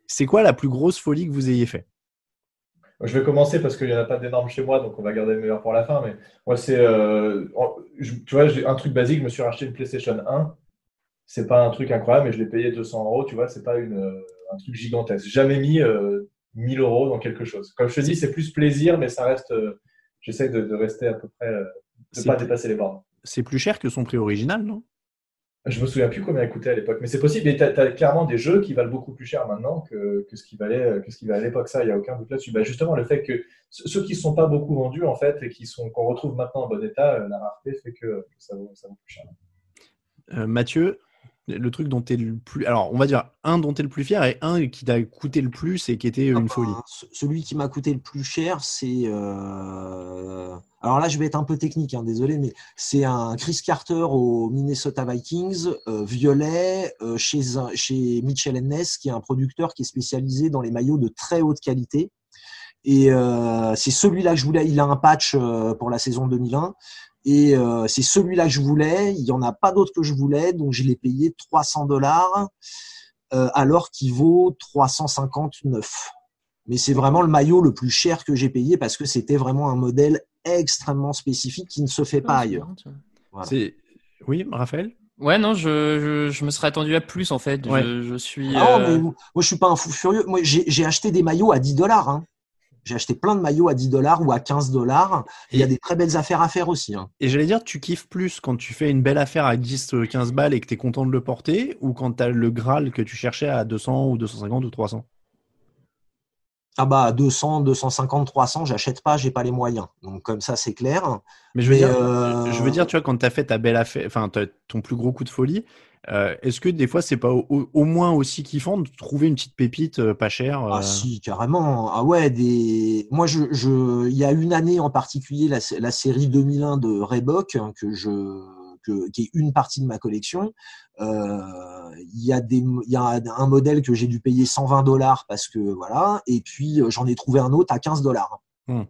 c'est quoi la plus grosse folie que vous ayez fait? Je vais commencer parce qu'il n'y en a pas d'énormes chez moi, donc on va garder le meilleur pour la fin. Mais moi, c'est. Euh, tu vois, j'ai un truc basique, je me suis racheté une PlayStation 1. C'est pas un truc incroyable, mais je l'ai payé 200 euros, tu vois, c'est pas une, euh, un truc gigantesque. Jamais mis 1000 euh, euros dans quelque chose. Comme je te dis, c'est plus plaisir, mais ça reste. J'essaie de, rester à peu près. de ne pas dépasser les bornes. C'est plus cher que son prix original, non? Je me souviens plus combien il coûtait à l'époque, mais c'est possible. Mais tu as, clairement des jeux qui valent beaucoup plus cher maintenant que, ce qui valait, à l'époque. Ça, il n'y a aucun doute là-dessus. Bah, justement, le fait que ceux qui ne sont pas beaucoup vendus, en fait, et qu'on retrouve maintenant en bon état, euh, la rareté fait que, ça, vaut, plus cher. Euh, Mathieu, le truc dont tu es le plus. Alors, on va dire un dont tu es le plus fier et un qui t'a coûté le plus et qui était une folie. Celui qui m'a coûté le plus cher, c'est. Euh, alors là, je vais être un peu technique, hein, désolé, mais c'est un Chris Carter au Minnesota Vikings, euh, violet, euh, chez, chez Mitchell Ness, qui est un producteur qui est spécialisé dans les maillots de très haute qualité. Et c'est celui-là que je voulais. Il a un patch pour la saison 2001. Et euh, c'est celui-là que je voulais. Il n'y en a pas d'autre que je voulais, donc je l'ai payé 300 dollars, euh, alors qu'il vaut 359. Mais c'est vraiment le maillot le plus cher que j'ai payé parce que c'était vraiment un modèle extrêmement spécifique qui ne se fait pas ailleurs. Oui, Raphaël? Ouais, non, je, je, me serais attendu à plus en fait. Je, suis. Ah, mais moi, je suis pas un fou furieux. Moi, j'ai acheté des maillots à 10 dollars. Hein. J'ai acheté plein de maillots à 10 dollars ou à 15 dollars. Il y a des très belles affaires à faire aussi. Hein. Et j'allais dire, tu kiffes plus quand tu fais une belle affaire à 10, 15 balles et que tu es content de le porter ou quand tu as le Graal que tu cherchais à 200 ou 250 ou 300 ah bah 200, 250, 300, j'achète pas, j'ai pas les moyens. Donc comme ça c'est clair. Mais je veux dire, euh, je veux dire, tu vois, quand tu as fait ta belle affaire, enfin ton plus gros coup de folie, euh, est-ce que des fois, c'est pas au, moins aussi kiffant de trouver une petite pépite euh, pas chère Ah si, carrément. Ah ouais, des. Moi, je, je, il y a une année en particulier, la, la série 2001 de Reebok hein, que je, que, qui est une partie de ma collection. Euh, il y a des, il y a un modèle que j'ai dû payer 120 dollars parce que voilà, et puis j'en ai trouvé un autre à 15 dollars. Mmh.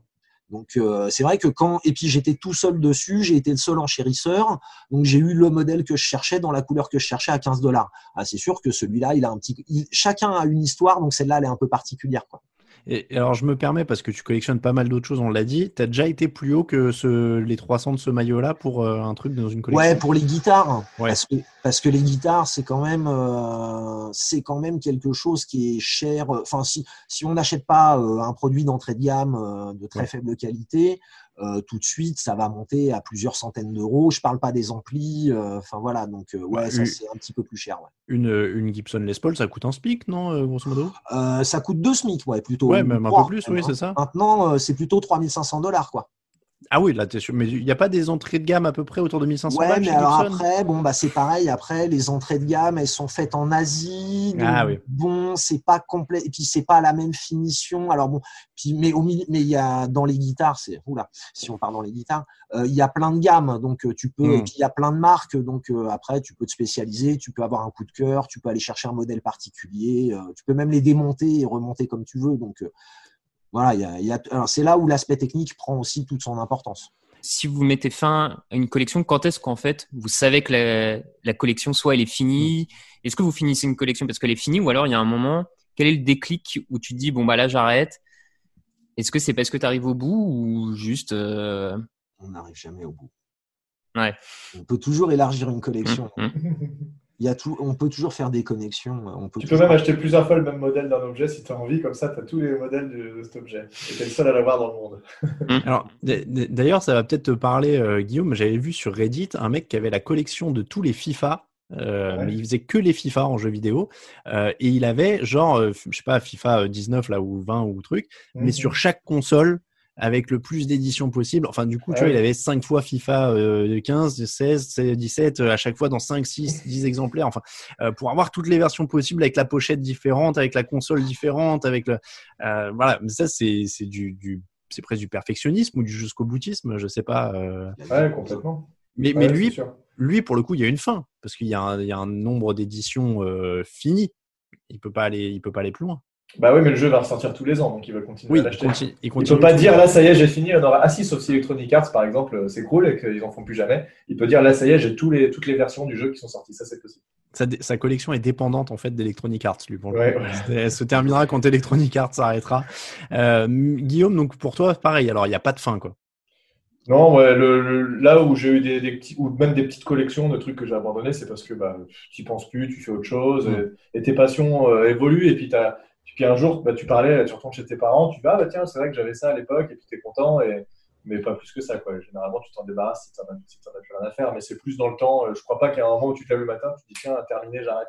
Donc euh, c'est vrai que quand et puis j'étais tout seul dessus, j'ai été le seul enchérisseur, donc j'ai eu le modèle que je cherchais dans la couleur que je cherchais à 15 dollars. Ah, c'est sûr que celui-là, il a un petit, chacun a une histoire, donc celle-là elle est un peu particulière quoi. Et alors, je me permets, parce que tu collectionnes pas mal d'autres choses, on l'a dit, tu as déjà été plus haut que ce, les 300 de ce maillot-là pour euh, un truc dans une collection? Ouais, pour les guitares. Parce, que, parce que les guitares, c'est quand, même, euh, c'est quand même quelque chose qui est cher. Enfin, si, si on n'achète pas euh, un produit d'entrée de gamme de très faible qualité, euh, tout de suite, ça va monter à plusieurs centaines d'euros. Je parle pas des amplis. Euh, enfin voilà, donc euh, ouais, ça c'est un petit peu plus cher. Une, une, Gibson Les Paul, ça coûte un SMIC, non, grosso modo? Ça coûte deux SMIC, ouais, plutôt. Ouais, même un peu plus, oui, c'est ça. Maintenant, c'est plutôt 3500 dollars, quoi. Ah oui, là, t'es sûr. Mais il n'y a pas des entrées de gamme à peu près autour de 1500 Ouais, balles mais chez alors Gibson après, bon, bah, c'est pareil. Après, les entrées de gamme, elles sont faites en Asie. donc, Ah oui. Bon, c'est pas complet. Et puis, c'est pas la même finition. Alors bon, puis, mais au milieu, mais il y a, dans les guitares, c'est, oula, si on part dans les guitares, euh, il y a plein de gammes. Donc, euh, tu peux, Mm. puis il y a plein de marques. Donc, euh, après, tu peux te spécialiser. Tu peux avoir un coup de cœur. Tu peux aller chercher un modèle particulier. euh, tu peux même les démonter et remonter comme tu veux. Donc, voilà, il y a, il y a, alors c'est là où l'aspect technique prend aussi toute son importance. Si vous mettez fin à une collection, quand est-ce qu'en fait vous savez que la, la collection soit elle est finie? Est-ce que vous finissez une collection parce qu'elle est finie ou alors il y a un moment, quel est le déclic où tu te dis bon bah là j'arrête? Est-ce que c'est parce que tu arrives au bout ou juste euh, On n'arrive jamais au bout. Ouais. On peut toujours élargir une collection. hum, hum. Il y a tout, on peut toujours faire des connexions. On peut Tu peux même acheter plusieurs fois le même modèle d'un objet si tu as envie, comme ça tu as tous les modèles de, de cet objet. Et tu es le seul à l'avoir dans le monde. [LAUGHS] Alors, d- d- d'ailleurs, ça va peut-être te parler, euh, Guillaume. J'avais vu sur Reddit un mec qui avait la collection de tous les FIFA. euh, Ouais. mais il faisait que les FIFA en jeu vidéo euh, et il avait genre euh, je sais pas FIFA 19 là ou 20 ou truc mais Mhm. sur chaque console avec le plus d'éditions possible enfin du coup tu Ah vois il avait 5 fois FIFA euh, 15 16 17 euh, à chaque fois dans 5 6 10 exemplaires enfin euh, pour avoir toutes les versions possibles avec la pochette différente avec la console différente avec le euh, voilà mais ça c'est c'est du, du c'est presque du perfectionnisme ou du jusqu'au boutisme je sais pas euh. Ouais, complètement. mais, Ouais, mais lui lui, pour le coup, il y a une fin parce qu'il y, a un- il y a un nombre d'éditions euh, fini. Il peut pas aller, il peut pas aller plus loin. Bah oui, mais le jeu va ressortir tous les ans, donc il va continuer Oui, à l'acheter. continue. Il continue peut pas dire là, ça y est, j'ai fini, on aura. Ah si, sauf si Electronic Arts, par exemple, euh, c'est cool et qu'ils en font plus jamais. Il peut dire là, ça y est, j'ai tous les, toutes les versions du jeu qui sont sorties. Ça, c'est possible. Sa, collection est dépendante en fait d'Electronic Arts, lui. Ouais, ouais. [LAUGHS] Elle se terminera quand Electronic Arts s'arrêtera. Euh, Guillaume, donc pour toi, pareil. Alors, il n'y a pas de fin, quoi. Non, ouais, le, le- là où j'ai eu des, des petits, ou même des petites collections de trucs que j'ai abandonnés, c'est parce que bah, tu n'y penses plus, tu fais autre chose, Mm. et, et tes passions euh, évoluent, et puis, t'as, puis un jour, bah, tu parlais, tu retournes chez tes parents, tu vas, ah bah tiens, c'est vrai que j'avais ça à l'époque, et puis tu es content, et, mais pas plus que ça, quoi. Généralement, tu t'en débarrasses si tu n'en as, si t'en as plus rien à faire, mais c'est plus dans le temps. euh, Je crois pas qu'il y a un moment où tu te lèves le matin, tu te dis, tiens, terminé, j'arrête.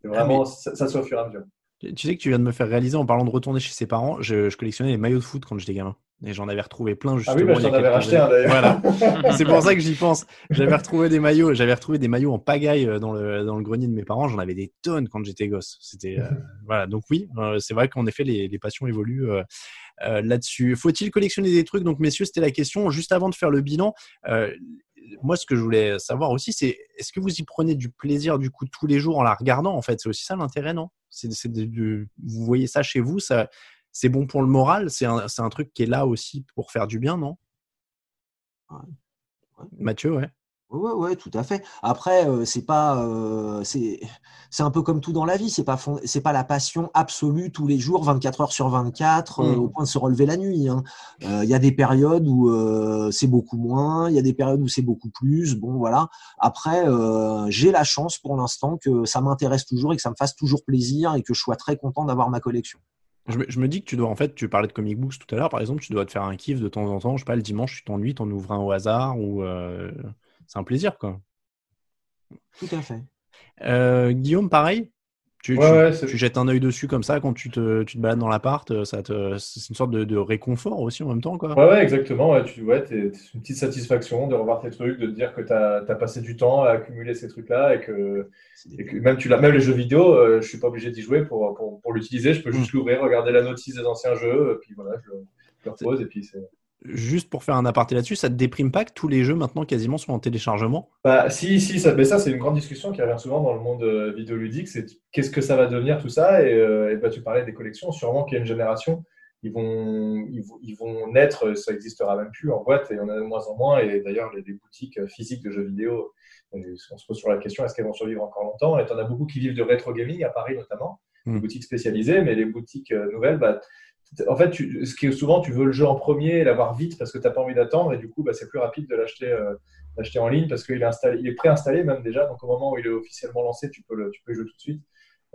C'est Ah, vraiment, ça, ça se fait au fur et à mesure. Tu tu sais que tu viens de me faire réaliser en parlant de retourner chez ses parents. Je, je collectionnais les maillots de foot quand j'étais gamin. Et j'en avais retrouvé plein Ah justement. oui, bah, je il y a t'en avais racheté un d'ailleurs. Voilà. [LAUGHS] C'est pour ça que j'y pense. J'avais retrouvé des maillots. J'avais retrouvé des maillots en pagaille euh, dans le, dans le grenier de mes parents. J'en avais des tonnes quand j'étais gosse. C'était euh, [LAUGHS] voilà. Donc oui, euh, c'est vrai qu'en effet les, les passions évoluent euh, là-dessus. Faut-il collectionner des trucs? Donc messieurs, c'était la question. Juste avant de faire le bilan, moi ce que je voulais savoir aussi, c'est est-ce que vous y prenez du plaisir du coup tous les jours en la regardant En fait, c'est aussi ça l'intérêt, non? C'est vous voyez ça chez vous, ça. C'est bon pour le moral, c'est un, truc qui est là aussi pour faire du bien, non? Ouais. Ouais. Mathieu, ouais. Ouais, ouais, tout à fait. Après, euh, c'est pas, euh, c'est, un peu comme tout dans la vie. C'est pas, c'est pas la passion absolue tous les jours, 24 heures sur 24, euh, Mm. au point de se relever la nuit. hein. Il y a des périodes où c'est beaucoup moins, il y a des périodes où c'est beaucoup plus. Bon, voilà. Après, j'ai la chance pour l'instant que ça m'intéresse toujours et que ça me fasse toujours plaisir et que je sois très content d'avoir ma collection. Je me, je me dis que tu dois, en fait, tu parlais de comic books tout à l'heure, par exemple, tu dois te faire un kiff de temps en temps. Je sais pas, le dimanche, tu t'ennuies, t'en ouvres un au hasard ou euh, c'est un plaisir, quoi. Tout à fait. Euh, Guillaume, pareil? Tu, Ouais, tu- ouais, c'est- tu jettes un œil dessus comme ça quand tu te, tu te balades dans l'appart, euh, ça te, c'est une sorte de, de réconfort aussi en même temps, quoi. Ouais, ouais, exactement. Ouais, tu ouais, t'es- c'est une petite satisfaction de revoir tes trucs, de te dire que tu as, passé du temps à accumuler ces trucs-là et que, et que même, tu l'as, même les jeux vidéo, euh, je suis pas obligé d'y jouer pour, pour, pour l'utiliser. Je peux juste l'ouvrir, regarder la notice des anciens jeux, et puis voilà, je, le- je le repose et puis c'est. Juste pour faire un aparté là-dessus, ça te déprime pas que tous les jeux maintenant quasiment sont en téléchargement? Bah, si, si, ça, mais ça, c'est une grande discussion qui revient souvent dans le monde euh, vidéoludique. C'est qu'est-ce que ça va devenir tout ça? Et, euh, et bah, tu parlais des collections. Sûrement qu'il y a une génération, ils vont, ils vont, ils vont naître, ça existera même plus en boîte, et y en a de moins en moins. Et d'ailleurs, les, les boutiques euh, physiques de jeux vidéo, on se pose sur la question est-ce qu'elles vont survivre encore longtemps? Et tu en as beaucoup qui vivent de rétro gaming à Paris notamment, Mm. des boutiques spécialisées, mais les boutiques nouvelles, bah, en fait, tu, ce qui est souvent, tu veux le jeu en premier et l'avoir vite parce que tu n'as pas envie d'attendre, et du coup, bah, c'est plus rapide de l'acheter euh, en ligne parce qu'il est, installé, il est préinstallé même déjà. Donc, au moment où il est officiellement lancé, tu peux le, tu peux jouer tout de suite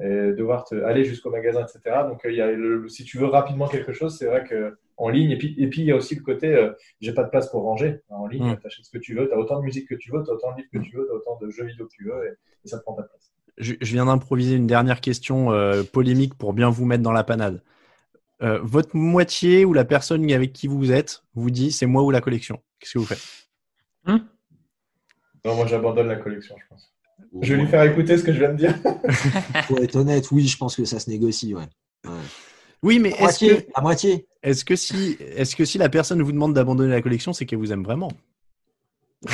et devoir te, aller jusqu'au magasin, etc. Donc, euh, il y a le- si tu veux rapidement quelque chose, c'est vrai que en ligne. Et puis, et puis, il y a aussi le côté, euh, j'ai pas de place pour ranger. En ligne, Mm. tu achètes ce que tu veux, tu as autant de musique que tu veux, tu as autant de livres que tu veux, tu as autant de jeux vidéo que tu veux, et, et ça te prend pas de place. je, je viens d'improviser une dernière question euh, polémique pour bien vous mettre dans la panade. Euh, votre moitié ou la personne avec qui vous êtes vous dit c'est moi ou la collection Qu'est-ce que vous faites? Non, moi j'abandonne la collection, je pense. Je vais lui faire écouter ce que je viens de dire. [LAUGHS] Faut être honnête, oui, je pense que ça se négocie, ouais. Ouais. Oui, mais À est-ce moitié, que, à moitié. est-ce que si, est-ce que si la personne vous demande d'abandonner la collection, c'est qu'elle vous aime vraiment? [LAUGHS]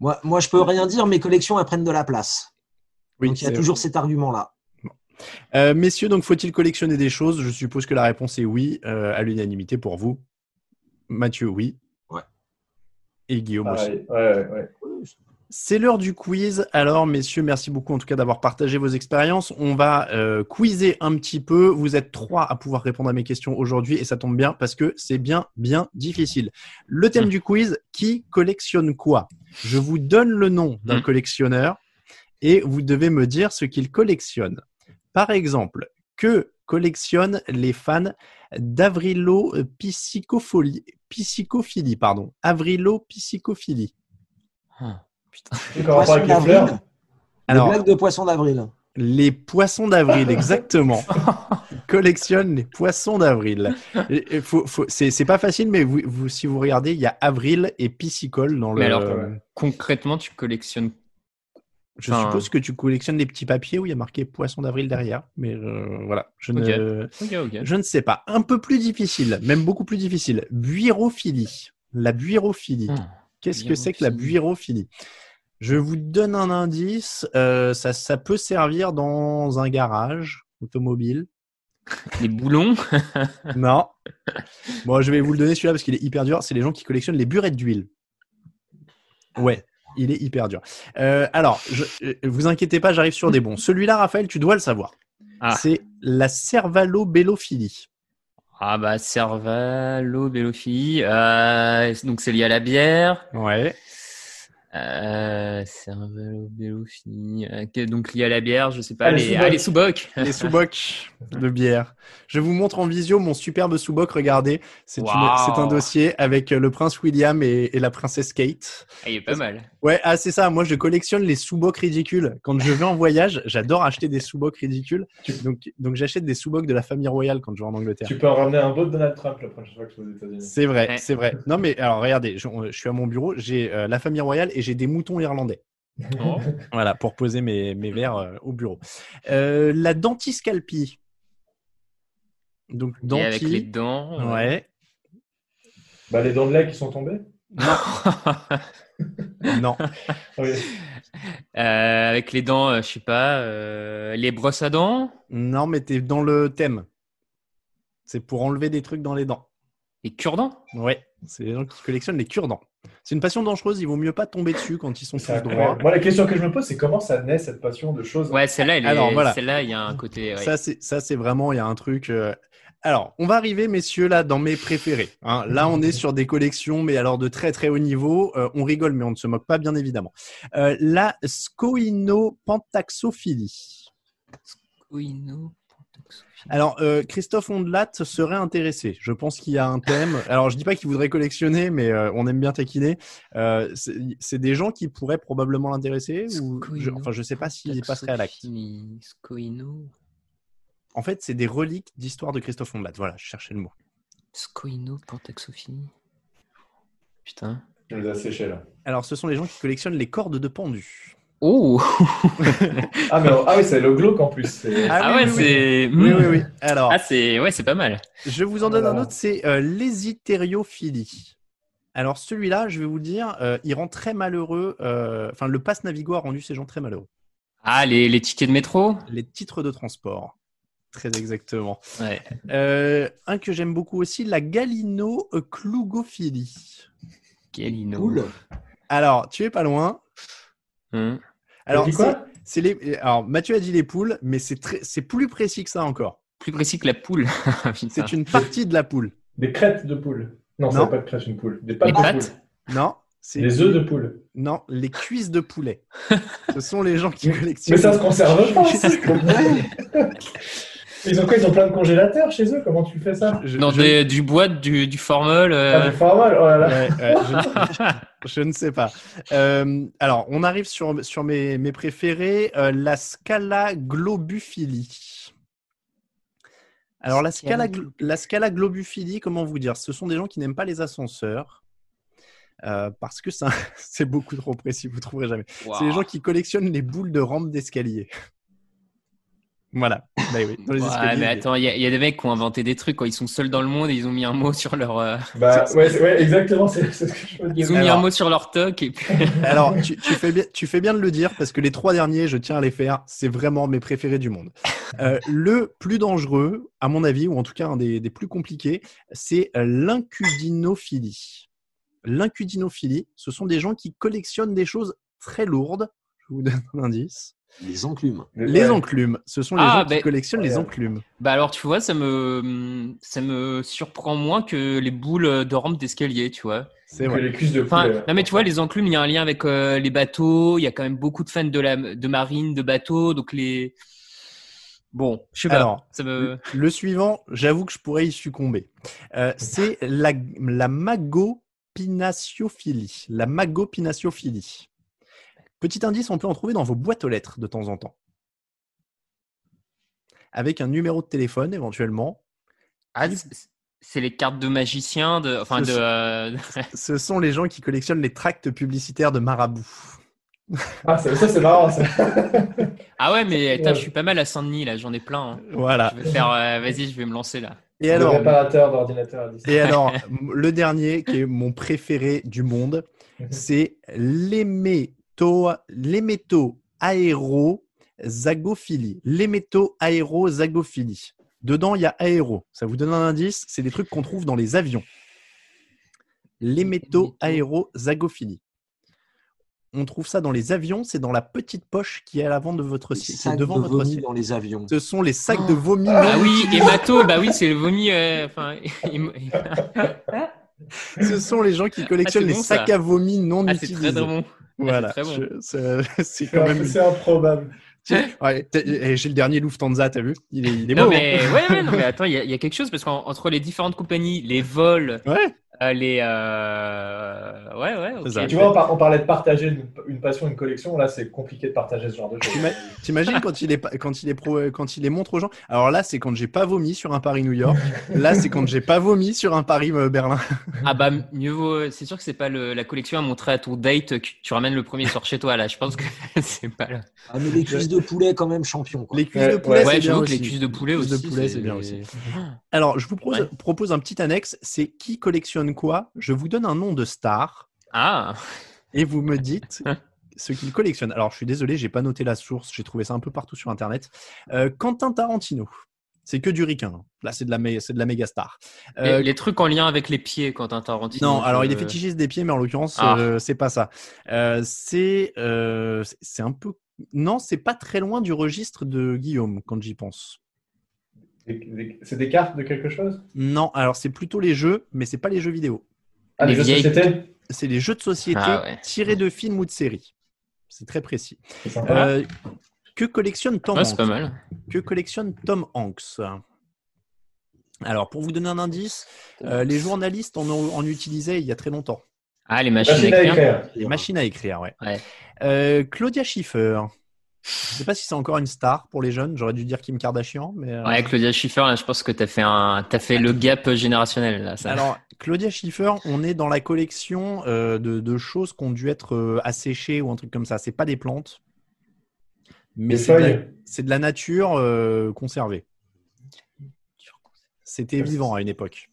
Moi, moi, je peux rien dire, mes collections, elles prennent de la place. Oui, Donc, il y a toujours cet argument-là. Euh, messieurs, donc faut-il collectionner des choses? Je suppose que la réponse est oui, euh, à l'unanimité pour vous. Mathieu, oui. Ouais. Et Guillaume aussi. Ouais, ouais, ouais. C'est l'heure du quiz. Alors, messieurs, merci beaucoup en tout cas d'avoir partagé vos expériences. On va euh, quizer un petit peu. Vous êtes trois à pouvoir répondre à mes questions aujourd'hui et ça tombe bien parce que c'est bien, bien difficile. Le thème du quiz, qui collectionne quoi? Je vous donne le nom d'un Hmm. collectionneur et vous devez me dire ce qu'il collectionne. Par exemple, que collectionnent les fans d'Avrilo Piscicophilie, Piscicophilie, pardon, Avrilo Piscicophilie? Ah, putain. [LAUGHS] C'est en rapport avec les d'avril. fleurs. Alors, Les blagues de poisson d'avril. Les poissons d'avril, exactement. Ils [LAUGHS] collectionnent les poissons d'avril. Faut- faut- C'est pas facile, mais vous, vous- si vous regardez, il y a avril et piscicole dans le. Mais alors. Concrètement, tu collectionnes. Je enfin- suppose que tu collectionnes les petits papiers où il y a marqué poisson d'avril derrière, mais euh, voilà, je ne, je ne sais pas. Un peu plus difficile, même beaucoup plus difficile. Buirophilie. La buirophilie. Ah, Qu'est-ce que c'est que la buirophilie. buirophilie? Je vous donne un indice. euh, ça, ça peut servir dans un garage automobile. [LAUGHS] Les boulons? [LAUGHS] Non. Bon, je vais vous le donner celui-là parce qu'il est hyper dur. C'est les gens qui collectionnent les burettes d'huile. Ouais, il est hyper dur. Euh, alors, je, euh, vous inquiétez pas, j'arrive sur des bons. Celui-là, Raphaël, tu dois le savoir. Ah. C'est la cervalobélophilie. Ah bah cervalo, bélophilie. Euh, donc c'est lié à la bière. Ouais. Euh, cervalo, bélophilie. euh, que- donc lié à la bière, je sais pas. Ah, les sous-bocs. ah, les sous-bocs. De bière. Je vous montre en visio mon superbe sous-boc. Regardez, c'est un dossier avec euh, le prince William et, et la princesse Kate. Ah, il est pas mal. Ouais, ah, c'est ça. Moi, je collectionne les sous-bocs ridicules. Quand je vais en voyage, [LAUGHS] j'adore acheter des sous-bocs ridicules. Donc, donc j'achète des sous-bocs de la famille royale quand je vais en Angleterre. Tu peux en ramener un beau de Donald Trump la prochaine fois que je vais aux États-Unis. C'est vrai, Ouais. c'est vrai. Non, mais alors, regardez, je, je suis à mon bureau, j'ai euh, la famille royale et j'ai des moutons irlandais. Oh. [LAUGHS] Voilà, pour poser mes, mes verres euh, au bureau. Euh, la dentiscalpie. Donc, Et avec les dents. Ouais. Bah, les dents de lait qui sont tombées? [LAUGHS] Non. Oui. Euh, avec les dents, euh, je sais pas. euh, les brosses à dents? Non, mais t'es dans le thème. C'est pour enlever des trucs dans les dents. Les cure-dents? Ouais, c'est les gens qui collectionnent les cure-dents. C'est une passion dangereuse, il vaut mieux pas tomber dessus quand ils sont tous droits. Moi, la question que je me pose, c'est comment ça naît cette passion de choses Ouais, celle-là, elle est- Alors, voilà. celle-là, il y a un côté. ouais. Ça, c'est vraiment, il y a un truc. euh, Alors, on va arriver, messieurs, là, dans mes préférés. hein. Là, on est sur des collections, mais alors de très très haut niveau. Euh, on rigole, mais on ne se moque pas, bien évidemment. Euh, la scoinopentaxophilie. Oui, non. Alors, euh, Christophe Ondelat serait intéressé. Je pense qu'il y a un thème. Alors, je dis pas qu'il voudrait collectionner, mais euh, on aime bien taquiner. Euh, c'est des gens qui pourraient probablement l'intéresser. Ou je, enfin, je sais pas s'il passerait à l'acte. En fait, c'est des reliques d'histoire de Christophe Ondelat. Voilà, je cherchais le mot. Scoino, Pantoxophilie. Putain. Je les ai séchés là. Alors, ce sont les gens qui collectionnent les cordes de pendus. Oh Ah, mais, ah oui, c'est le glauque en plus. c'est- Ah Ah, oui, ouais, oui, oui. c'est. Oui, Hmm. oui, oui. Alors, Ah, c'est ouais, c'est pas mal. je vous en donne Voilà. un autre, c'est euh, l'hésitériophilie. Alors, celui-là, je vais vous dire, euh, il rend très malheureux. euh, Enfin, le pass Navigo a rendu ces gens très malheureux. Ah, les, les tickets de métro? Les titres de transport. Très exactement. Ouais. Euh, un que j'aime beaucoup aussi, la galino-clougophilie. Galino. Cool. Alors, tu es pas loin. Hmm. Alors, c'est quoi? c'est les... Alors, Mathieu a dit les poules, mais c'est très... c'est plus précis que ça encore. Plus précis que la poule. [LAUGHS] C'est une partie de la poule. Des crêtes de poule. Non, Non. c'est pas de crête une poule. Des pattes Les de poule. Non, c'est Des œufs de poule. Non, les cuisses de poulet. Ce sont les gens qui [LAUGHS] collectionnent. Mais ça se conserve pas. [LAUGHS] Ils ont quoi Ils ont plein de congélateurs chez eux Comment tu fais ça Je- Dans je- des- du bois, du, du formol. euh, Ah, du formol, oh là là. Ouais, ouais, je, [LAUGHS] je ne sais pas. Euh, alors, on arrive sur, sur mes, mes préférés. euh, la scala globuphilie. Alors, la scala, la scala globuphilie, comment vous dire? Ce sont des gens qui n'aiment pas les ascenseurs. Euh, parce que [LAUGHS] c'est beaucoup trop précis, vous ne trouverez jamais. C'est les gens qui collectionnent les boules de rampe d'escalier. Voilà. Bah oui, ouais, mais attends, il y, y, a des mecs qui ont inventé des trucs. Quoi. Ils sont seuls dans le monde et ils ont mis un mot sur leur. Euh... Bah [LAUGHS] ouais, ouais, exactement. C'est ce que je veux dire. Ils ont mis un mot sur leur toc et puis. [LAUGHS] Alors, tu, tu, fais bien, tu fais bien de le dire parce que les trois derniers, je tiens à les faire. C'est vraiment mes préférés du monde. Euh, le plus dangereux, à mon avis, ou en tout cas un des, des plus compliqués, c'est l'incudinophilie. L'incudinophilie, ce sont des gens qui collectionnent des choses très lourdes. Je vous donne un indice. Les enclumes. Les enclumes. Ce sont les ah, gens qui bah, collectionnent les enclumes. Bah alors, tu vois, ça me, ça me surprend moins que les boules de rampe d'escalier, tu vois. C'est vrai. Les cuisses de enfin, Non, mais tu vois, les enclumes, il y a un lien avec euh, les bateaux. Il y a quand même beaucoup de fans de, la, de marine, de bateaux. Donc, les. Bon, je sais pas. Alors, ça me... le suivant, j'avoue que je pourrais y succomber. Euh, c'est la, la magopinatiophilie. La magopinatiophilie. Petit indice, on peut en trouver dans vos boîtes aux lettres de temps en temps. Avec un numéro de téléphone éventuellement. Ah, c'est les cartes de magicien. De, enfin, ce, de, euh, [LAUGHS] ce sont les gens qui collectionnent les tracts publicitaires de marabout. [LAUGHS] Ah, ça, c'est marrant. Ça. [LAUGHS] ah ouais, mais attends, je suis pas mal à Saint-Denis là, j'en ai plein. Hein. Voilà. Je vais faire, euh, vas-y, je vais me lancer là. Et alors, réparateur d'ordinateur. Et alors, le dernier qui est mon préféré du monde, c'est l'aimer métaux aéro zagophilie. métaux aéro zagophilie. Dedans, il y a aéro. Ça vous donne un indice C'est des trucs qu'on trouve dans les avions. métaux aéro zagophilie. On trouve ça dans les avions, c'est dans la petite poche qui est à l'avant de votre siège. devant de votre dans les avions. Ce sont les sacs de vomi. Ah oui, hémato, bah oui, c'est le vomi. Euh, [LAUGHS] Ce sont les gens qui collectionnent ah, les sacs à vomi non ah, utilisés. C'est très bon. [LAUGHS] Voilà, [LAUGHS] c'est quand même. C'est improbable. Ouais, j'ai le dernier Lufthansa, t'as vu? Il est, il est non, beau. Mais, hein. ouais, ouais, non, mais [LAUGHS] attends, il y, y, a quelque chose parce qu'entre les différentes compagnies, les vols, ouais. Euh, les euh... ouais ouais okay. tu vois on, parlait de partager une, une, passion une collection. Là c'est compliqué de partager ce genre de choses. T'imagines quand il est quand il est pro, quand il les montre aux gens? Alors là c'est quand j'ai pas vomi sur un Paris New York. Là c'est quand j'ai pas vomi sur un Paris euh, Berlin. [LAUGHS] Ah bah mieux vaut c'est sûr que c'est pas le, la collection à montrer à ton date que tu ramènes le premier soir chez toi là. Je pense que [LAUGHS] c'est pas là ah mais les cuisses de poulet quand même champion quoi. les cuisses de poulet ouais, aussi. les cuisses de poulet aussi de poulet c'est bien aussi alors je vous propose, propose un petit annexe c'est qui collectionne quoi? Je vous donne un nom de star. Ah. Et vous me dites [LAUGHS] ce qu'il collectionne. Alors, je suis désolé, j'ai pas noté la source. J'ai trouvé ça un peu partout sur Internet. Euh, Quentin Tarantino. C'est que du ricain. Là, c'est de la, c'est de la méga star. Euh, les, les, trucs en lien avec les pieds, Quentin Tarantino. Non, alors il est fétichiste des pieds, mais en l'occurrence, Ah. euh, c'est pas ça. Euh, c'est, euh, c'est un peu. Non, c'est pas très loin du registre de Guillaume quand j'y pense. C'est des cartes de quelque chose? Non, alors c'est plutôt les jeux, mais c'est pas les jeux vidéo. Ah, les, Les jeux de société? C'est les jeux de société Ah ouais. tirés de films ou de séries. C'est très précis. Euh, que collectionne Tom Ouais, c'est Hanks pas mal. Que collectionne Tom Hanks? Alors, pour vous donner un indice, euh, les journalistes en, ont- en utilisaient il y a très longtemps. Ah, les machines, Machine à à écrire. écrire. Les machines à écrire, ouais. Ouais. Euh, Claudia Schiffer. Je sais pas si c'est encore une star pour les jeunes. J'aurais dû dire Kim Kardashian, mais euh, Ouais, Claudia Schiffer, là, je pense que tu as fait, un... as fait le gap générationnel. Là, ça. Alors, Claudia Schiffer, on est dans la collection euh, de, de choses qui ont dû être euh, asséchées ou un truc comme ça. C'est pas des plantes, mais Des c'est de, la- feuilles. c'est de la nature euh, conservée. C'était vivant à une époque.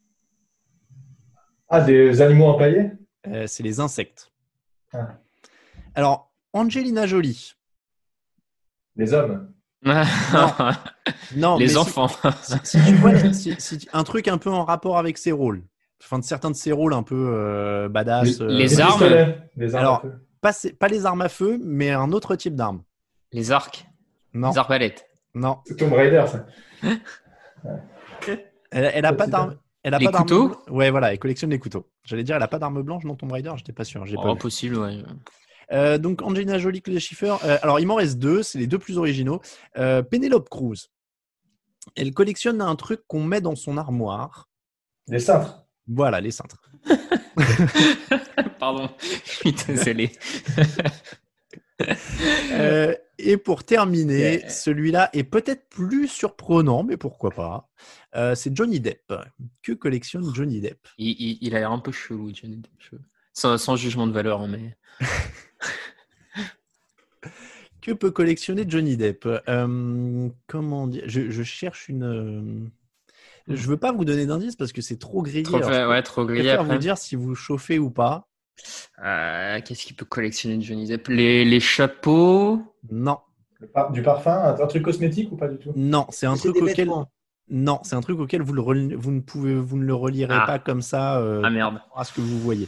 Ah, des animaux empaillés? Euh, c'est les insectes. Ah. Alors, Angelina Jolie. Des hommes [LAUGHS] Non, les enfants. si, si tu vois, les- si- si- un truc un peu en rapport avec ses rôles. Enfin, de certains de ses rôles un peu euh, badass. Les- euh, les armes. Des armes Alors, pas, c'est- pas les armes à feu, mais un autre type d'arme. les arcs. Non, Les arbalètes. non. C'est Tomb Raider, ça. [LAUGHS] Elle, elle a pas c'est d'arme. Elle a Les pas couteaux Ouais, voilà, elle collectionne les couteaux. J'allais dire, elle a pas d'arme blanche dans Tomb Raider, j'étais pas sûr. J'ai pas Oh, vu. possible, ouais. Euh, donc Angelina Jolie, Claudia Schiffer. Euh, alors il m'en reste deux, c'est les deux plus originaux. Euh, Penelope Cruz. Elle collectionne un truc qu'on met dans son armoire. Des cintres. Voilà, les cintres. [LAUGHS] Pardon, je suis désolé. [LAUGHS] Euh, Et pour terminer, Yeah. celui-là est peut-être plus surprenant, mais pourquoi pas. Euh, c'est Johnny Depp. Que collectionne Johnny Depp? Il, il- il a l'air un peu chelou, Johnny Depp. Je- Sans, sans jugement de valeur, hein, mais. [LAUGHS] Que peut collectionner Johnny Depp? Euh, Comment dire? Je, je cherche une. euh, Je veux pas vous donner d'indices parce que c'est trop grillé. Trop, Alors, je ouais, trop grillé préfère après. vous dire si vous chauffez ou pas. Euh, Qu'est-ce qu'il peut collectionner Johnny Depp? Les, les chapeaux? Non, par- Du parfum, un, truc cosmétique ou pas du tout? Non, c'est un truc auquel. Non, c'est un truc auquel vous, le vous ne pouvez, vous ne le relierez Ah. pas comme ça euh, Ah merde. à ce que vous voyez.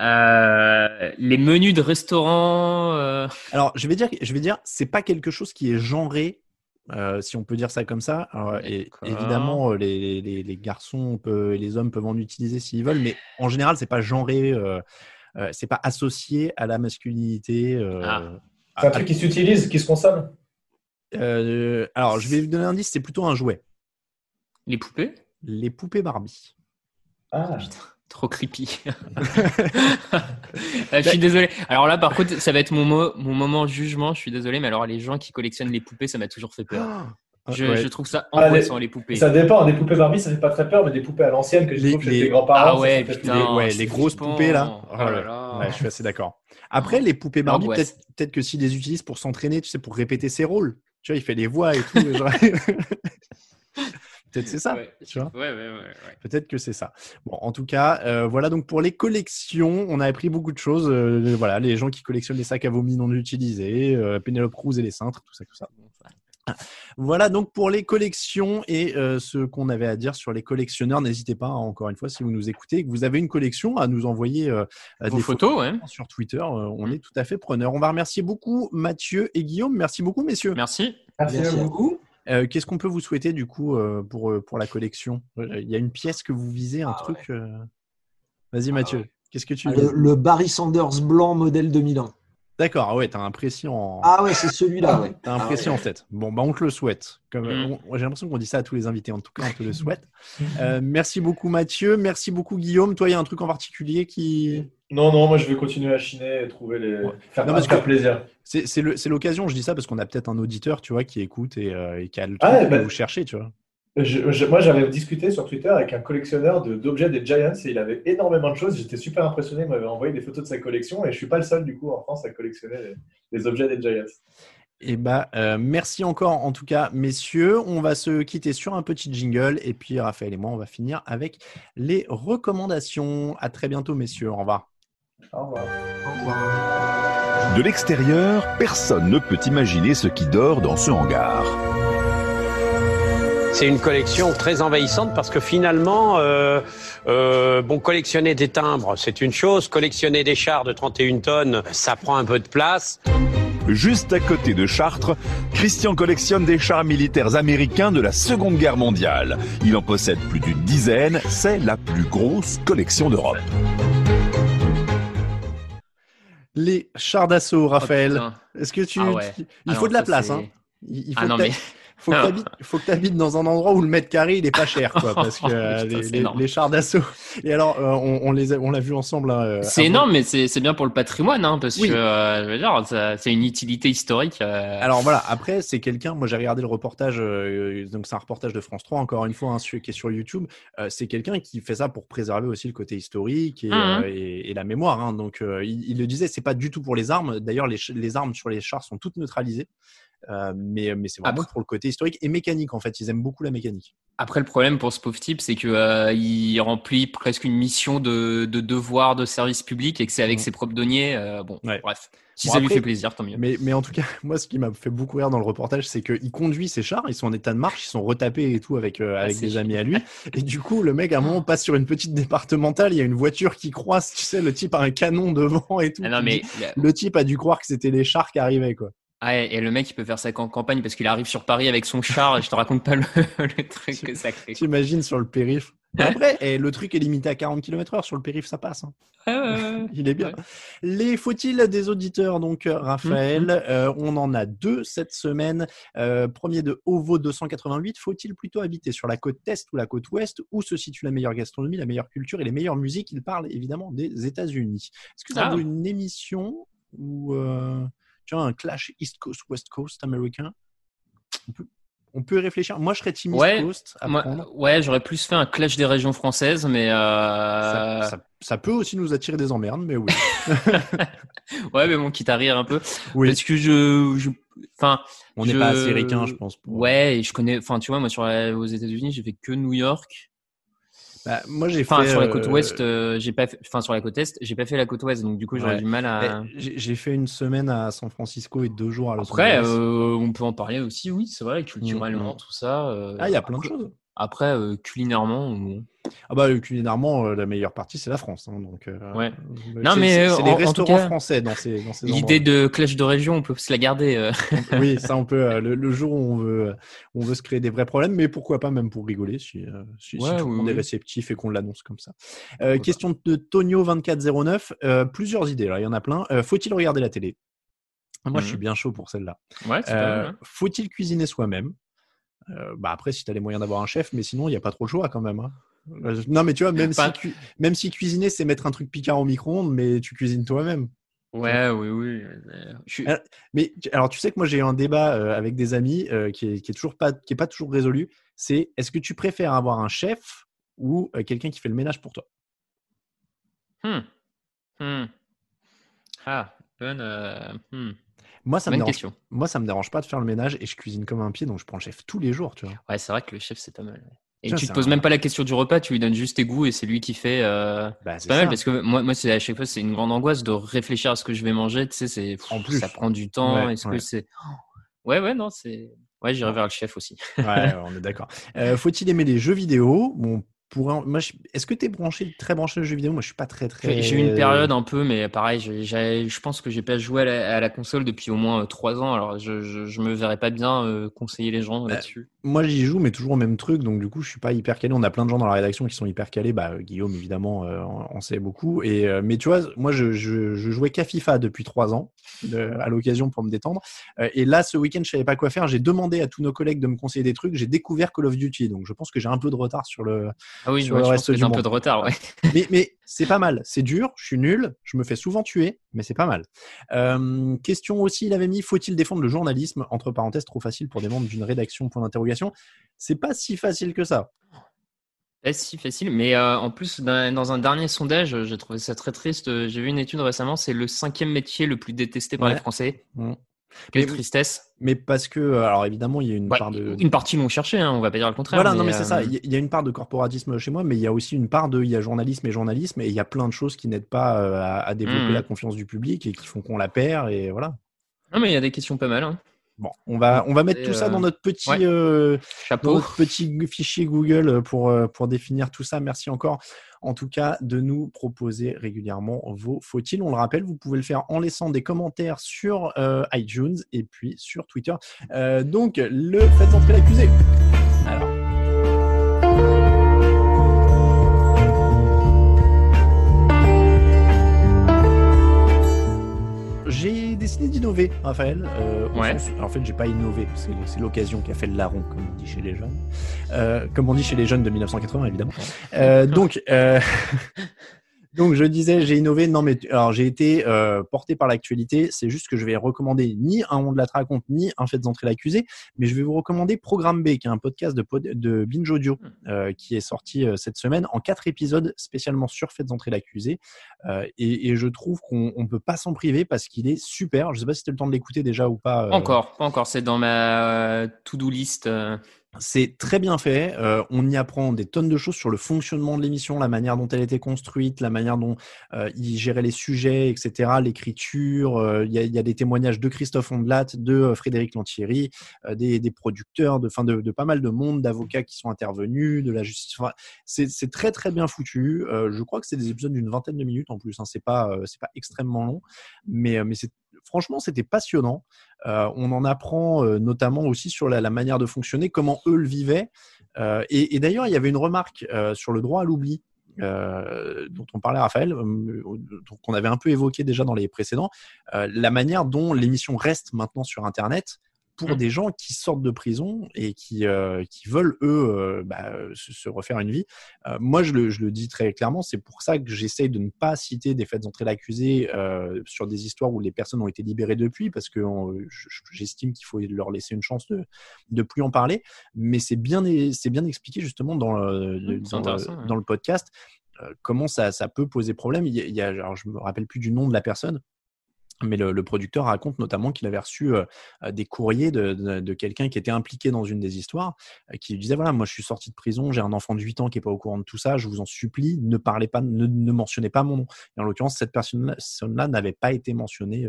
Euh, les menus de restaurant. euh, Alors, je vais dire, je vais dire, c'est pas quelque chose qui est genré, euh, si on peut dire ça comme ça. Alors, et évidemment, les, les- les garçons et les hommes peuvent en utiliser s'ils veulent, mais en général, c'est pas genré, euh, euh, c'est pas associé à la masculinité. euh, Ah. à- C'est un truc qui s'utilise, qui se consomme euh, alors, je vais vous donner un indice, c'est plutôt un jouet. Les poupées? Les poupées Barbie. Ah, Trop creepy. Ah, [LAUGHS] [LAUGHS] je suis désolé. Alors là, par contre, ça va être mon, mo- mon moment jugement. Je suis désolé, mais alors les gens qui collectionnent les poupées, ça m'a toujours fait peur. Ah, Je, ouais. je trouve ça Ah, angoissant, les poupées. Ça dépend, des poupées Barbie, ça fait pas très peur, mais des poupées à l'ancienne que trouve chez les- grands-parents. Ah ouais, ça fait putain. Les, ouais, grosses flippant. poupées là. Oh là là. Ouais, je suis assez d'accord. Après, les poupées Barbie, peut-être peut-être que s'ils les utilisent pour s'entraîner, tu sais, pour répéter ses rôles. Tu vois, il fait les voix et tout. genre- [LAUGHS] peut-être c'est ça. Ouais. Tu vois Ouais, ouais, ouais, ouais. Peut-être que c'est ça. Bon, en tout cas, euh, voilà donc pour les collections, on a appris beaucoup de choses. euh, voilà, les gens qui collectionnent les sacs à vomi non utilisés, euh, Penelope Cruz et les cintres, tout ça, tout ça. Voilà donc pour les collections et euh, ce qu'on avait à dire sur les collectionneurs. N'hésitez pas, hein, encore une fois, si vous nous écoutez et que vous avez une collection, à nous envoyer euh, des photos, ouais. sur Twitter. euh, on Mm. est tout à fait preneur. On va remercier beaucoup Mathieu et Guillaume. Merci beaucoup, messieurs. Merci. Merci à Merci à vous. vous. Euh, Qu'est-ce qu'on peut vous souhaiter du coup euh, pour, euh, pour la collection? Il y a une pièce que vous visez, un Ah truc. euh, Vas-y, Mathieu. Qu'est-ce que tu Ah, Le, le Barry Sanders blanc modèle 2001. D'accord, ah ouais, t'as un précis en. Ah ouais, c'est celui-là. Ouais. T'as un Ah précis ouais. en tête. Bon, bah on te le souhaite. Comme, Mm. on- J'ai l'impression qu'on dit ça à tous les invités. En tout cas, on te le [LAUGHS] souhaite. Euh, merci beaucoup, Mathieu. Merci beaucoup, Guillaume. Toi, il y a un truc en particulier qui. Non, non, moi je vais continuer à chiner et trouver les. Ouais. Faire, Non, parce que- plaisir. C'est l'occasion, je dis ça parce qu'on a peut-être un auditeur, tu vois, qui écoute et, euh, et qui a le truc Ah que bah- vous cherchez, tu vois. Je- je- moi j'avais discuté sur Twitter avec un collectionneur de- d'objets des Giants et il avait énormément de choses. J'étais super impressionné. Il m'avait envoyé des photos de sa collection et je suis pas le seul du coup en France à collectionner les, les objets des Giants. Eh bah, euh, merci encore en tout cas, messieurs. On va se quitter sur un petit jingle et puis Raphaël et moi, on va finir avec les recommandations. À très bientôt, messieurs. Au revoir. Au revoir. Au revoir. De l'extérieur, personne ne peut imaginer ce qui dort dans ce hangar. C'est une collection très envahissante parce que finalement, euh, euh, bon, collectionner des timbres, c'est une chose. Collectionner des chars de 31 tonnes, ça prend un peu de place. Juste à côté de Chartres, Christian collectionne des chars militaires américains de la Seconde Guerre mondiale. Il en possède plus d'une dizaine, c'est la plus grosse collection d'Europe. Les chars d'assaut, Raphaël. Oh. Est-ce que tu. Ah ouais. Il Ah faut non, de la place, c'est- hein. Il, il faut Ah non, mais. Faut que que tu habites dans un endroit où le mètre carré il est pas cher, quoi, [LAUGHS] parce que euh, Putain, les, chars d'assaut. Et alors, euh, on, on les a- on l'a vu ensemble. hein, euh, C'est énorme, mais c'est c'est bien pour le patrimoine, hein, parce Oui. que euh, je veux dire, ça- c'est une utilité historique. euh, Alors voilà, après, c'est quelqu'un, moi j'ai regardé le reportage, euh, donc c'est un reportage de France 3, encore une fois, hein, qui est sur YouTube. Euh, c'est quelqu'un qui fait ça pour préserver aussi le côté historique et, Mhm. euh, et- et la mémoire. hein. Donc euh, il, il le disait, c'est pas du tout pour les armes. D'ailleurs, les, les armes sur les chars sont toutes neutralisées. Euh, mais mais c'est vraiment Après- pour le côté historique et mécanique en fait. Ils aiment beaucoup la mécanique. Après, le problème pour ce pauvre type, c'est que euh, il remplit presque une mission de, de devoir de service public et que c'est avec ses propres deniers. euh, bon, Ouais. bref. Si Bon, ça lui après- fait plaisir, tant mieux. Mais, mais en tout cas, [LAUGHS] moi, ce qui m'a fait beaucoup rire dans le reportage, c'est qu'il conduit ses chars, ils sont en état de marche, ils sont retapés et tout avec, euh, Ah, avec des amis à lui. Et du coup, le mec, à un moment, passe sur une petite départementale, il y a une voiture qui croise, tu sais, le type a un canon devant et tout. Ah non, mais Le type a dû croire que c'était les chars qui arrivaient, quoi. Ah, et le mec, il peut faire en campagne parce qu'il arrive sur Paris avec son char et je te raconte pas le, [LAUGHS] le truc que ça crée. T'imagines sur le périph. Après, et le truc est limité à 40 km heure sur le périph, ça passe. hein. [LAUGHS] Il est bien. Ouais. Les faut-il des auditeurs, donc euh, Raphaël, Mhm. euh, on en a deux cette semaine. Euh, premier de Ovo 288, faut-il plutôt habiter sur la côte est ou la côte ouest? Où se situe la meilleure gastronomie, la meilleure culture et les meilleures musiques? Il parle évidemment des États-Unis. Est-ce que ça Ah. vaut une émission ou euh, tu vois, un clash East Coast, West Coast américain. On peut, on peut y réfléchir. Moi, je serais team East Ouais, Coast Moi, ouais, j'aurais plus fait un clash des régions françaises, mais euh, Ça, ça- ça peut aussi nous attirer des emmerdes, mais oui. [LAUGHS] ouais, mais bon, quitte à rire un peu, oui. parce que je, je, enfin, On n'est je- pas assez ricain, je pense. pour- ouais, et je connais, enfin, tu vois, moi sur la- aux États-Unis, j'ai fait que New York. Bah, moi, j'ai Enfin, fait. sur la côte euh, ouest, euh, j'ai pas, fait- enfin sur la côte est, j'ai pas fait la côte ouest, donc du coup, j'aurais Ouais. du mal à. J'ai fait une semaine à San Francisco et deux jours à Los Après, Angeles. euh, on peut en parler aussi, oui, c'est vrai, culturellement, Mm, mm. tout ça. euh, ah, il y a plein de choses. Après, euh, culinairement. Ah bah, culinairement, euh, la meilleure partie, c'est la France. hein, donc, euh, Ouais. Non, c'est- mais, c'est les restaurants cas, français dans ces, dans ces l'idée de clash de région, on peut se la garder. Oui, ça, on peut. le, le jour où on veut, on veut se créer des vrais problèmes, mais pourquoi pas même pour rigoler si, si, tout le oui, monde est réceptif et qu'on l'annonce comme ça. Question de Tonio2409. euh, plusieurs idées, là, il y en a plein. Faut-il regarder la télé? Moi, je suis Mhm. bien chaud pour celle-là. Ouais, Euh, hein. Faut-il cuisiner soi-même? Euh, bah après, si tu as les moyens d'avoir un chef, mais sinon, il n'y a pas trop le choix quand même. hein. Euh, Non, mais tu vois, même, si, cu- même si cuisiner, c'est mettre un truc piquant au micro-ondes, mais tu cuisines toi-même. Ouais, oui, oui. euh, je suis- Mais alors, tu sais que moi, j'ai eu un débat euh, avec des amis euh, qui, est, qui est toujours pas, qui est pas toujours résolu. C'est est-ce que tu préfères avoir un chef ou euh, quelqu'un qui fait le ménage pour toi? Hmm. Hmm. Ah, bonne. hmm. Moi, ça me dérange. question. Moi, ça me dérange pas de faire le ménage et je cuisine comme un pied, donc je prends le chef tous les jours, tu vois. Ouais, c'est vrai que le chef, c'est pas mal. ouais. Et Tiens, tu te poses un- même pas la question du repas, tu lui donnes juste tes goûts et c'est lui qui fait. euh, Bah, C'est pas mal parce que moi, moi c'est à chaque fois, c'est une grande angoisse de réfléchir à ce que je vais manger. Tu sais, c'est En plus. ça prend du temps. Ouais, Est-ce ouais. que c'est [GASPS] Ouais, ouais, non, c'est. Ouais, j'irai vers le chef aussi. Ouais, on est d'accord. Euh, Faut-il aimer les jeux vidéo? Bon, pour un- moi, je- est-ce que tu es branché, très branché aux jeux vidéo? Moi, je suis pas très très. J'ai eu une période un peu, mais pareil, j'ai- j'ai- je pense que j'ai pas joué à la, à la console depuis au moins euh, trois ans. Alors, je, je, je me verrais pas bien euh, conseiller les gens Bah, là-dessus. Moi, j'y joue, mais toujours au même truc. Donc, du coup, je suis pas hyper calé. On a plein de gens dans la rédaction qui sont hyper calés. Bah, Guillaume, évidemment, euh, en en sait beaucoup. Et, euh, mais tu vois, moi, je, je, je jouais qu'à FIFA depuis trois ans, de- à l'occasion pour me détendre. Euh, et là, ce week-end, je savais pas quoi faire. J'ai demandé à tous nos collègues de me conseiller des trucs. J'ai découvert Call of Duty. Donc, je pense que j'ai un peu de retard sur le. Ah oui, sur ouais, le je reste du un monde. peu de retard. Ouais. [LAUGHS] mais mais c'est pas mal. C'est dur. Je suis nul. Je me fais souvent tuer, mais c'est pas mal. Euh, question aussi, il avait mis faut-il défendre le journalisme Entre parenthèses, trop facile pour des membres d'une rédaction. Point d'interrogation. C'est pas si facile que ça. Pas si facile, mais euh, en plus, dans, un dernier sondage, j'ai trouvé ça très triste. J'ai vu une étude récemment, c'est le cinquième métier le plus détesté par Ouais. les Français. Mm. Quelle Mais- tristesse. Mais parce que, euh, alors évidemment, il y a une Ouais, part de. Une partie l'ont cherché, hein, on va pas dire le contraire. Voilà, non, mais c'est ça. euh, Il y- a une part de corporatisme chez moi, mais il y a aussi une part de. Il y a journalisme et journalisme, et il y a plein de choses qui n'aident pas à, à développer Mhm. la confiance du public et qui font qu'on la perd, et voilà. Non, mais il y a des questions pas mal. hein. Bon, on va, on va mettre Et, tout ça euh, dans notre petit. ouais. euh, dans Chapeau. notre petit fichier Google pour, euh, pour définir tout ça. Merci encore, en tout cas, de nous proposer régulièrement vos faut-il. On le rappelle, vous pouvez le faire en laissant des commentaires sur euh, iTunes et puis sur Twitter. Euh, donc, le faites entrer l'accusé. Alors. J'ai décidé d'innover, Raphaël. euh, au Ouais. sens- en fait, j'ai pas innové, c'est c'est l'occasion qui a fait le larron, comme on dit chez les jeunes. Euh, comme on dit chez les jeunes de 1980, évidemment. Euh, donc, euh, [LAUGHS] donc, je disais, j'ai innové. Non, mais alors j'ai été euh, porté par l'actualité. C'est juste que je vais recommander ni un On de la te raconte, ni un Faites entrer l'accusé, mais je vais vous recommander Programme B, qui est un podcast de, de Binge Audio euh, qui est sorti euh, cette semaine en quatre épisodes spécialement sur Faites entrer l'accusé. Euh, et, et je trouve qu'on on peut pas s'en priver parce qu'il est super. Je sais pas si tu as le temps de l'écouter déjà ou pas. euh, encore, pas encore. C'est dans ma euh, to-do list. C'est très bien fait. Euh, on y apprend des tonnes de choses sur le fonctionnement de l'émission, la manière dont elle était construite, la manière dont euh, il gérait les sujets, etc., l'écriture. Euh, Il y, y a des témoignages de Christophe Ondelat, de euh, Frédéric Lantieri, euh, des, des producteurs, de, fin de, de pas mal de monde, d'avocats qui sont intervenus, de la justice. Enfin, c'est très très bien foutu. Je crois que c'est des épisodes d'une vingtaine de minutes en plus. Hein. C'est pas c'est pas extrêmement long, mais mais c'est franchement c'était passionnant. Euh, on en apprend euh, notamment aussi sur la, la manière de fonctionner, comment eux le vivaient. Euh, et et d'ailleurs, il y avait une remarque sur le droit à l'oubli. euh, dont on parlait Raphaël, qu'on avait un peu évoqué déjà dans les précédents, la manière dont l'émission reste maintenant sur Internet pour des gens qui sortent de prison et qui, qui veulent, eux, bah, se, refaire une vie. moi, je le, je le, dis très clairement, c'est pour ça que j'essaye de ne pas citer des faits d'entrée l'accusé sur des histoires où les personnes ont été libérées depuis, parce que j'estime qu'il faut leur laisser une chance de ne plus en parler. Mais c'est bien, c'est bien expliqué justement dans, mmh, dans, dans le podcast comment ça, ça, peut poser problème. Il y a, alors je me rappelle plus du nom de la personne, mais le, producteur raconte notamment qu'il avait reçu des courriers de, quelqu'un qui était impliqué dans une des histoires, qui lui disait voilà, moi je suis sorti de prison, j'ai un enfant de 8 ans qui n'est pas au courant de tout ça, je vous en supplie, ne parlez pas, ne, mentionnez pas mon nom. Et en l'occurrence, cette personne-là n'avait pas été mentionnée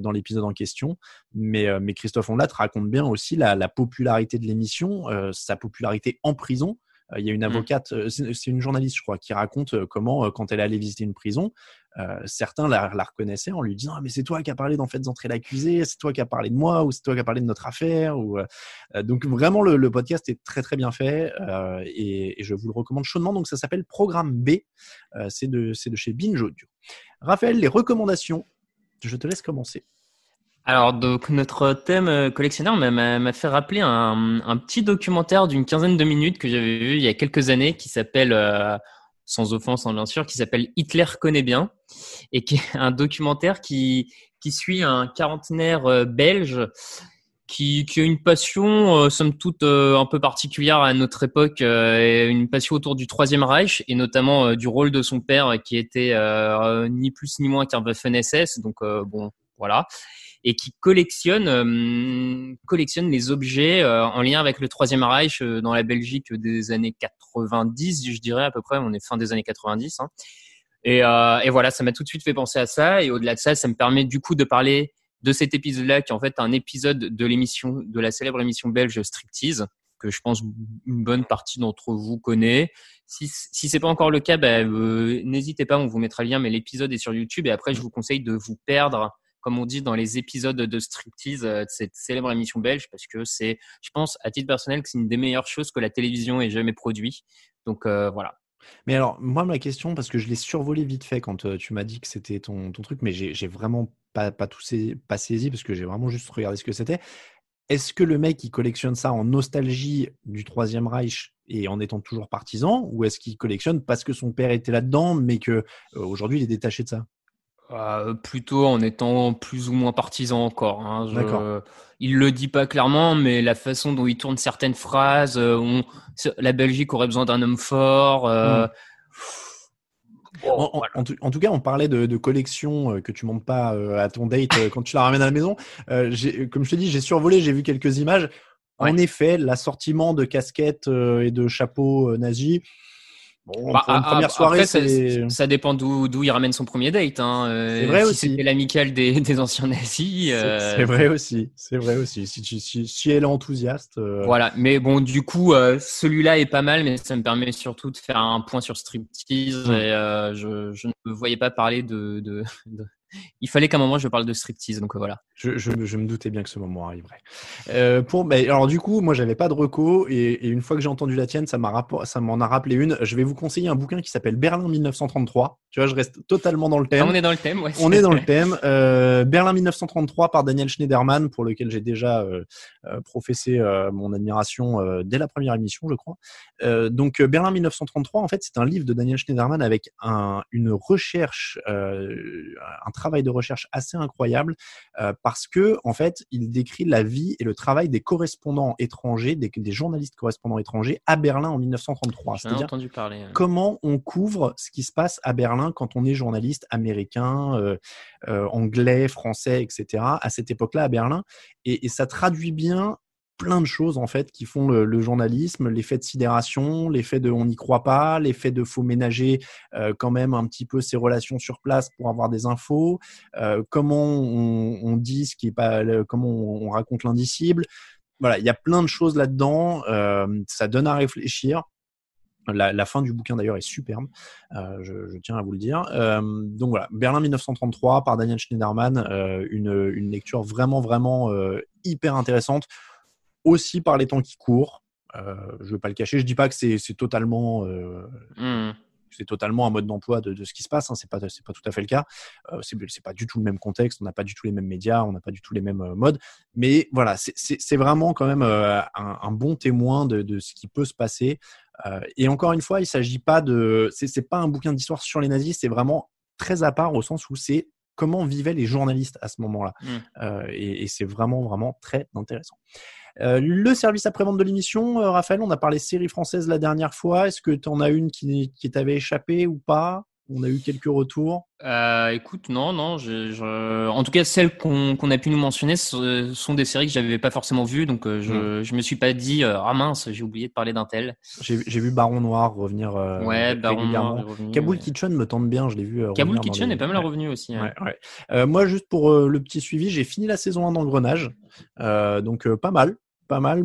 dans l'épisode en question, mais, mais Christophe Onlat raconte bien aussi la, la popularité de l'émission, sa popularité en prison il y a une mmh. avocate, c'est une journaliste, je crois, qui raconte comment, quand elle allait visiter une prison, certains la, reconnaissaient en lui disant ah, mais c'est toi qui as parlé d'en fait d'entrer l'accusé, c'est toi qui as parlé de moi ou c'est toi qui as parlé de notre affaire. Ou, donc vraiment le, podcast est très très bien fait et, je vous le recommande chaudement. Donc ça s'appelle Programme B, c'est de, chez Binge Audio. Raphaël, les recommandations, je te laisse commencer. Alors, donc, notre thème euh, collectionneur m'a fait rappeler un, petit documentaire d'une quinzaine de minutes que j'avais vu il y a quelques années qui s'appelle, euh, sans offense hein, bien sûr, qui s'appelle Hitler connaît bien et qui est un documentaire qui, qui suit un quarantenaire euh, belge qui, qui, a une passion, somme toute, un peu particulière à notre époque, une passion autour du Troisième Reich et notamment du rôle de son père qui était ni plus ni moins qu'un Waffen-SS. Donc, bon, voilà et qui collectionne euh, collectionne les objets euh, en lien avec le Troisième Reich euh, dans la Belgique des années 90, je dirais à peu près. On est fin des années 90. Hein. Et, et, voilà, ça m'a tout de suite fait penser à ça. Et au-delà de ça, ça me permet du coup de parler de cet épisode-là, qui est en fait un épisode de l'émission, de la célèbre émission belge Striptease, que je pense une bonne partie d'entre vous connaît. Si, si c'est pas encore le cas, ben, n'hésitez pas, on vous mettra le lien, mais l'épisode est sur YouTube et après je vous conseille de vous perdre comme on dit dans les épisodes de striptease euh, de cette célèbre émission belge, parce que c'est, je pense, à titre personnel, que c'est une des meilleures choses que la télévision ait jamais produit. Donc euh, voilà. Mais alors, moi, ma question, parce que je l'ai survolé vite fait quand euh, tu m'as dit que c'était ton, truc, mais j'ai vraiment pas, pas, tout pas saisi parce que j'ai vraiment juste regardé ce que c'était. Est-ce que le mec, qui collectionne ça en nostalgie du Troisième Reich et en étant toujours partisan, ou est-ce qu'il collectionne parce que son père était là-dedans, mais que aujourd'hui il est détaché de ça? Euh, plutôt en étant plus ou moins partisan encore. Hein. Je, il le dit pas clairement, mais la façon dont il tourne certaines phrases, euh, la Belgique aurait besoin d'un homme fort. Euh, hmm. en, tout, cas, on parlait de, collection que tu montes pas à ton date quand tu la ramènes à la maison. comme je te dis, j'ai survolé, j'ai vu quelques images. En effet, l'assortiment de casquettes et de chapeaux nazis, Bon, bah, première soirée, ça, dépend d'où il ramène son premier date. Hein. Euh, c'est vrai si aussi. c'était l'amical des, [LAUGHS] des, anciens nazis. Euh, c'est vrai aussi. C'est vrai aussi. Si, si, si, elle est enthousiaste. Euh, voilà. Mais bon, du coup, celui-là est pas mal, mais ça me permet surtout de faire un point sur striptease. Mmh. Et je, je, ne me voyais pas parler de, de, [LAUGHS] de, il fallait qu'à un moment je parle de striptease, donc voilà. Je, je, me doutais bien que ce moment arriverait. Euh, pour, mais alors du coup, moi j'avais pas de reco et, une fois que j'ai entendu la tienne, ça m'a ça m'en a rappelé une. Je vais vous conseiller un bouquin qui s'appelle Berlin 1933. Tu vois, je reste totalement dans le thème. on est dans le thème, ouais. On est dans le [LAUGHS] thème. Euh, Berlin 1933 par Daniel Schneiderman, pour lequel j'ai déjà euh, euh professé euh, mon admiration euh, dès la première émission, je crois. donc Berlin 1933, en fait, c'est un livre de Daniel Schneiderman avec un, une recherche, un travail de recherche assez incroyable euh, parce que en fait, il décrit la vie et le travail des correspondants étrangers, des, journalistes correspondants étrangers à Berlin en 1933. C'est-à-dire entendu parler. Comment on couvre ce qui se passe à Berlin quand on est journaliste américain, euh, euh, anglais, français, etc. À cette époque-là à Berlin, et, et ça traduit bien plein de choses en fait qui font le, journalisme, l'effet de sidération, l'effet de on n'y croit pas, l'effet de faut ménager euh, quand même un petit peu ses relations sur place pour avoir des infos, euh, comment on, dit ce qui est pas, comment on, raconte l'indicible. Voilà, il y a plein de choses là-dedans. Euh, ça donne à réfléchir. La, fin du bouquin d'ailleurs est superbe, je, tiens à vous le dire. donc voilà, Berlin 1933 par Daniel Schneiderman, une, une, lecture vraiment vraiment hyper intéressante aussi par les temps qui courent. Euh, je ne veux pas le cacher. Je dis pas que c'est totalement euh, mmh. c'est totalement un mode d'emploi de, ce qui se passe. Hein, c'est pas c'est pas tout à fait le cas. Euh, c'est pas du tout le même contexte. On n'a pas du tout les mêmes médias. On n'a pas du tout les mêmes euh, modes. Mais voilà, c'est vraiment quand même un, bon témoin de, de, ce qui peut se passer. Et encore une fois, il s'agit pas de c'est pas un bouquin d'histoire sur les nazis. C'est vraiment très à part au sens où c'est comment vivaient les journalistes à ce moment-là. Mmh. Euh, et, et c'est vraiment vraiment très intéressant. Euh, le service après-vente de l'émission, euh, Raphaël, on a parlé série française la dernière fois. Est-ce que tu en as une qui, qui t'avait échappé ou pas? On a eu quelques retours. Euh, écoute, non, non. Je, En tout cas, celles qu'on a pu nous mentionner ce sont des séries que j'avais pas forcément vues, donc je, ne hmm. me suis pas dit ah mince, j'ai oublié de parler d'un tel. J'ai vu Baron Noir revenir. ouais, Baron Noir. Kabul Kitchen me tente bien, je l'ai vu. Kabul Kitchen est pas mal revenu aussi. Hein. Ouais, moi, juste pour le petit suivi, j'ai fini la saison 1 d'Engrenage, donc pas mal pas mal.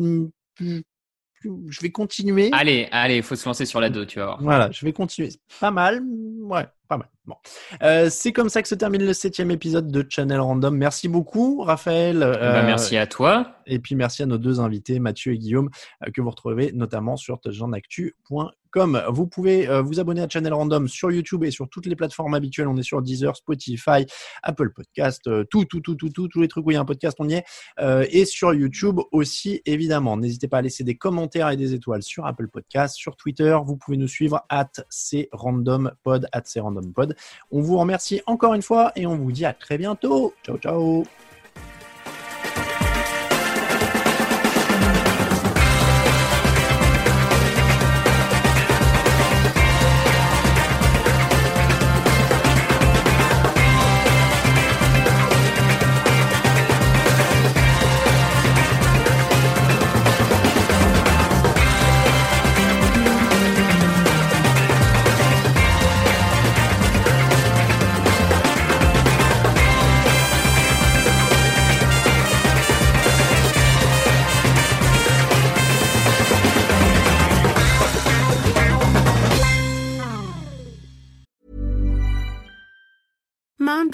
Je vais continuer. Allez, allez, il faut se lancer sur la 2, tu vois. Voilà, je vais continuer. Pas mal. Ouais, pas mal. Bon. Euh, c'est comme ça que se termine le septième épisode de Channel Random. Merci beaucoup, Raphaël. Bah, euh, merci à toi. Et puis merci à nos deux invités, Mathieu et Guillaume, euh, que vous retrouvez notamment sur touchdownactu.com. Vous pouvez euh, vous abonner à Channel Random sur YouTube et sur toutes les plateformes habituelles. On est sur Deezer, Spotify, Apple Podcast, euh, tout, tout, tout, tout, tout, tous les trucs où il y a un podcast, on y est. Euh, et sur YouTube aussi, évidemment. N'hésitez pas à laisser des commentaires et des étoiles sur Apple Podcast, sur Twitter. Vous pouvez nous suivre at crandompod, at crandompod. On vous remercie encore une fois et on vous dit à très bientôt. Ciao, ciao.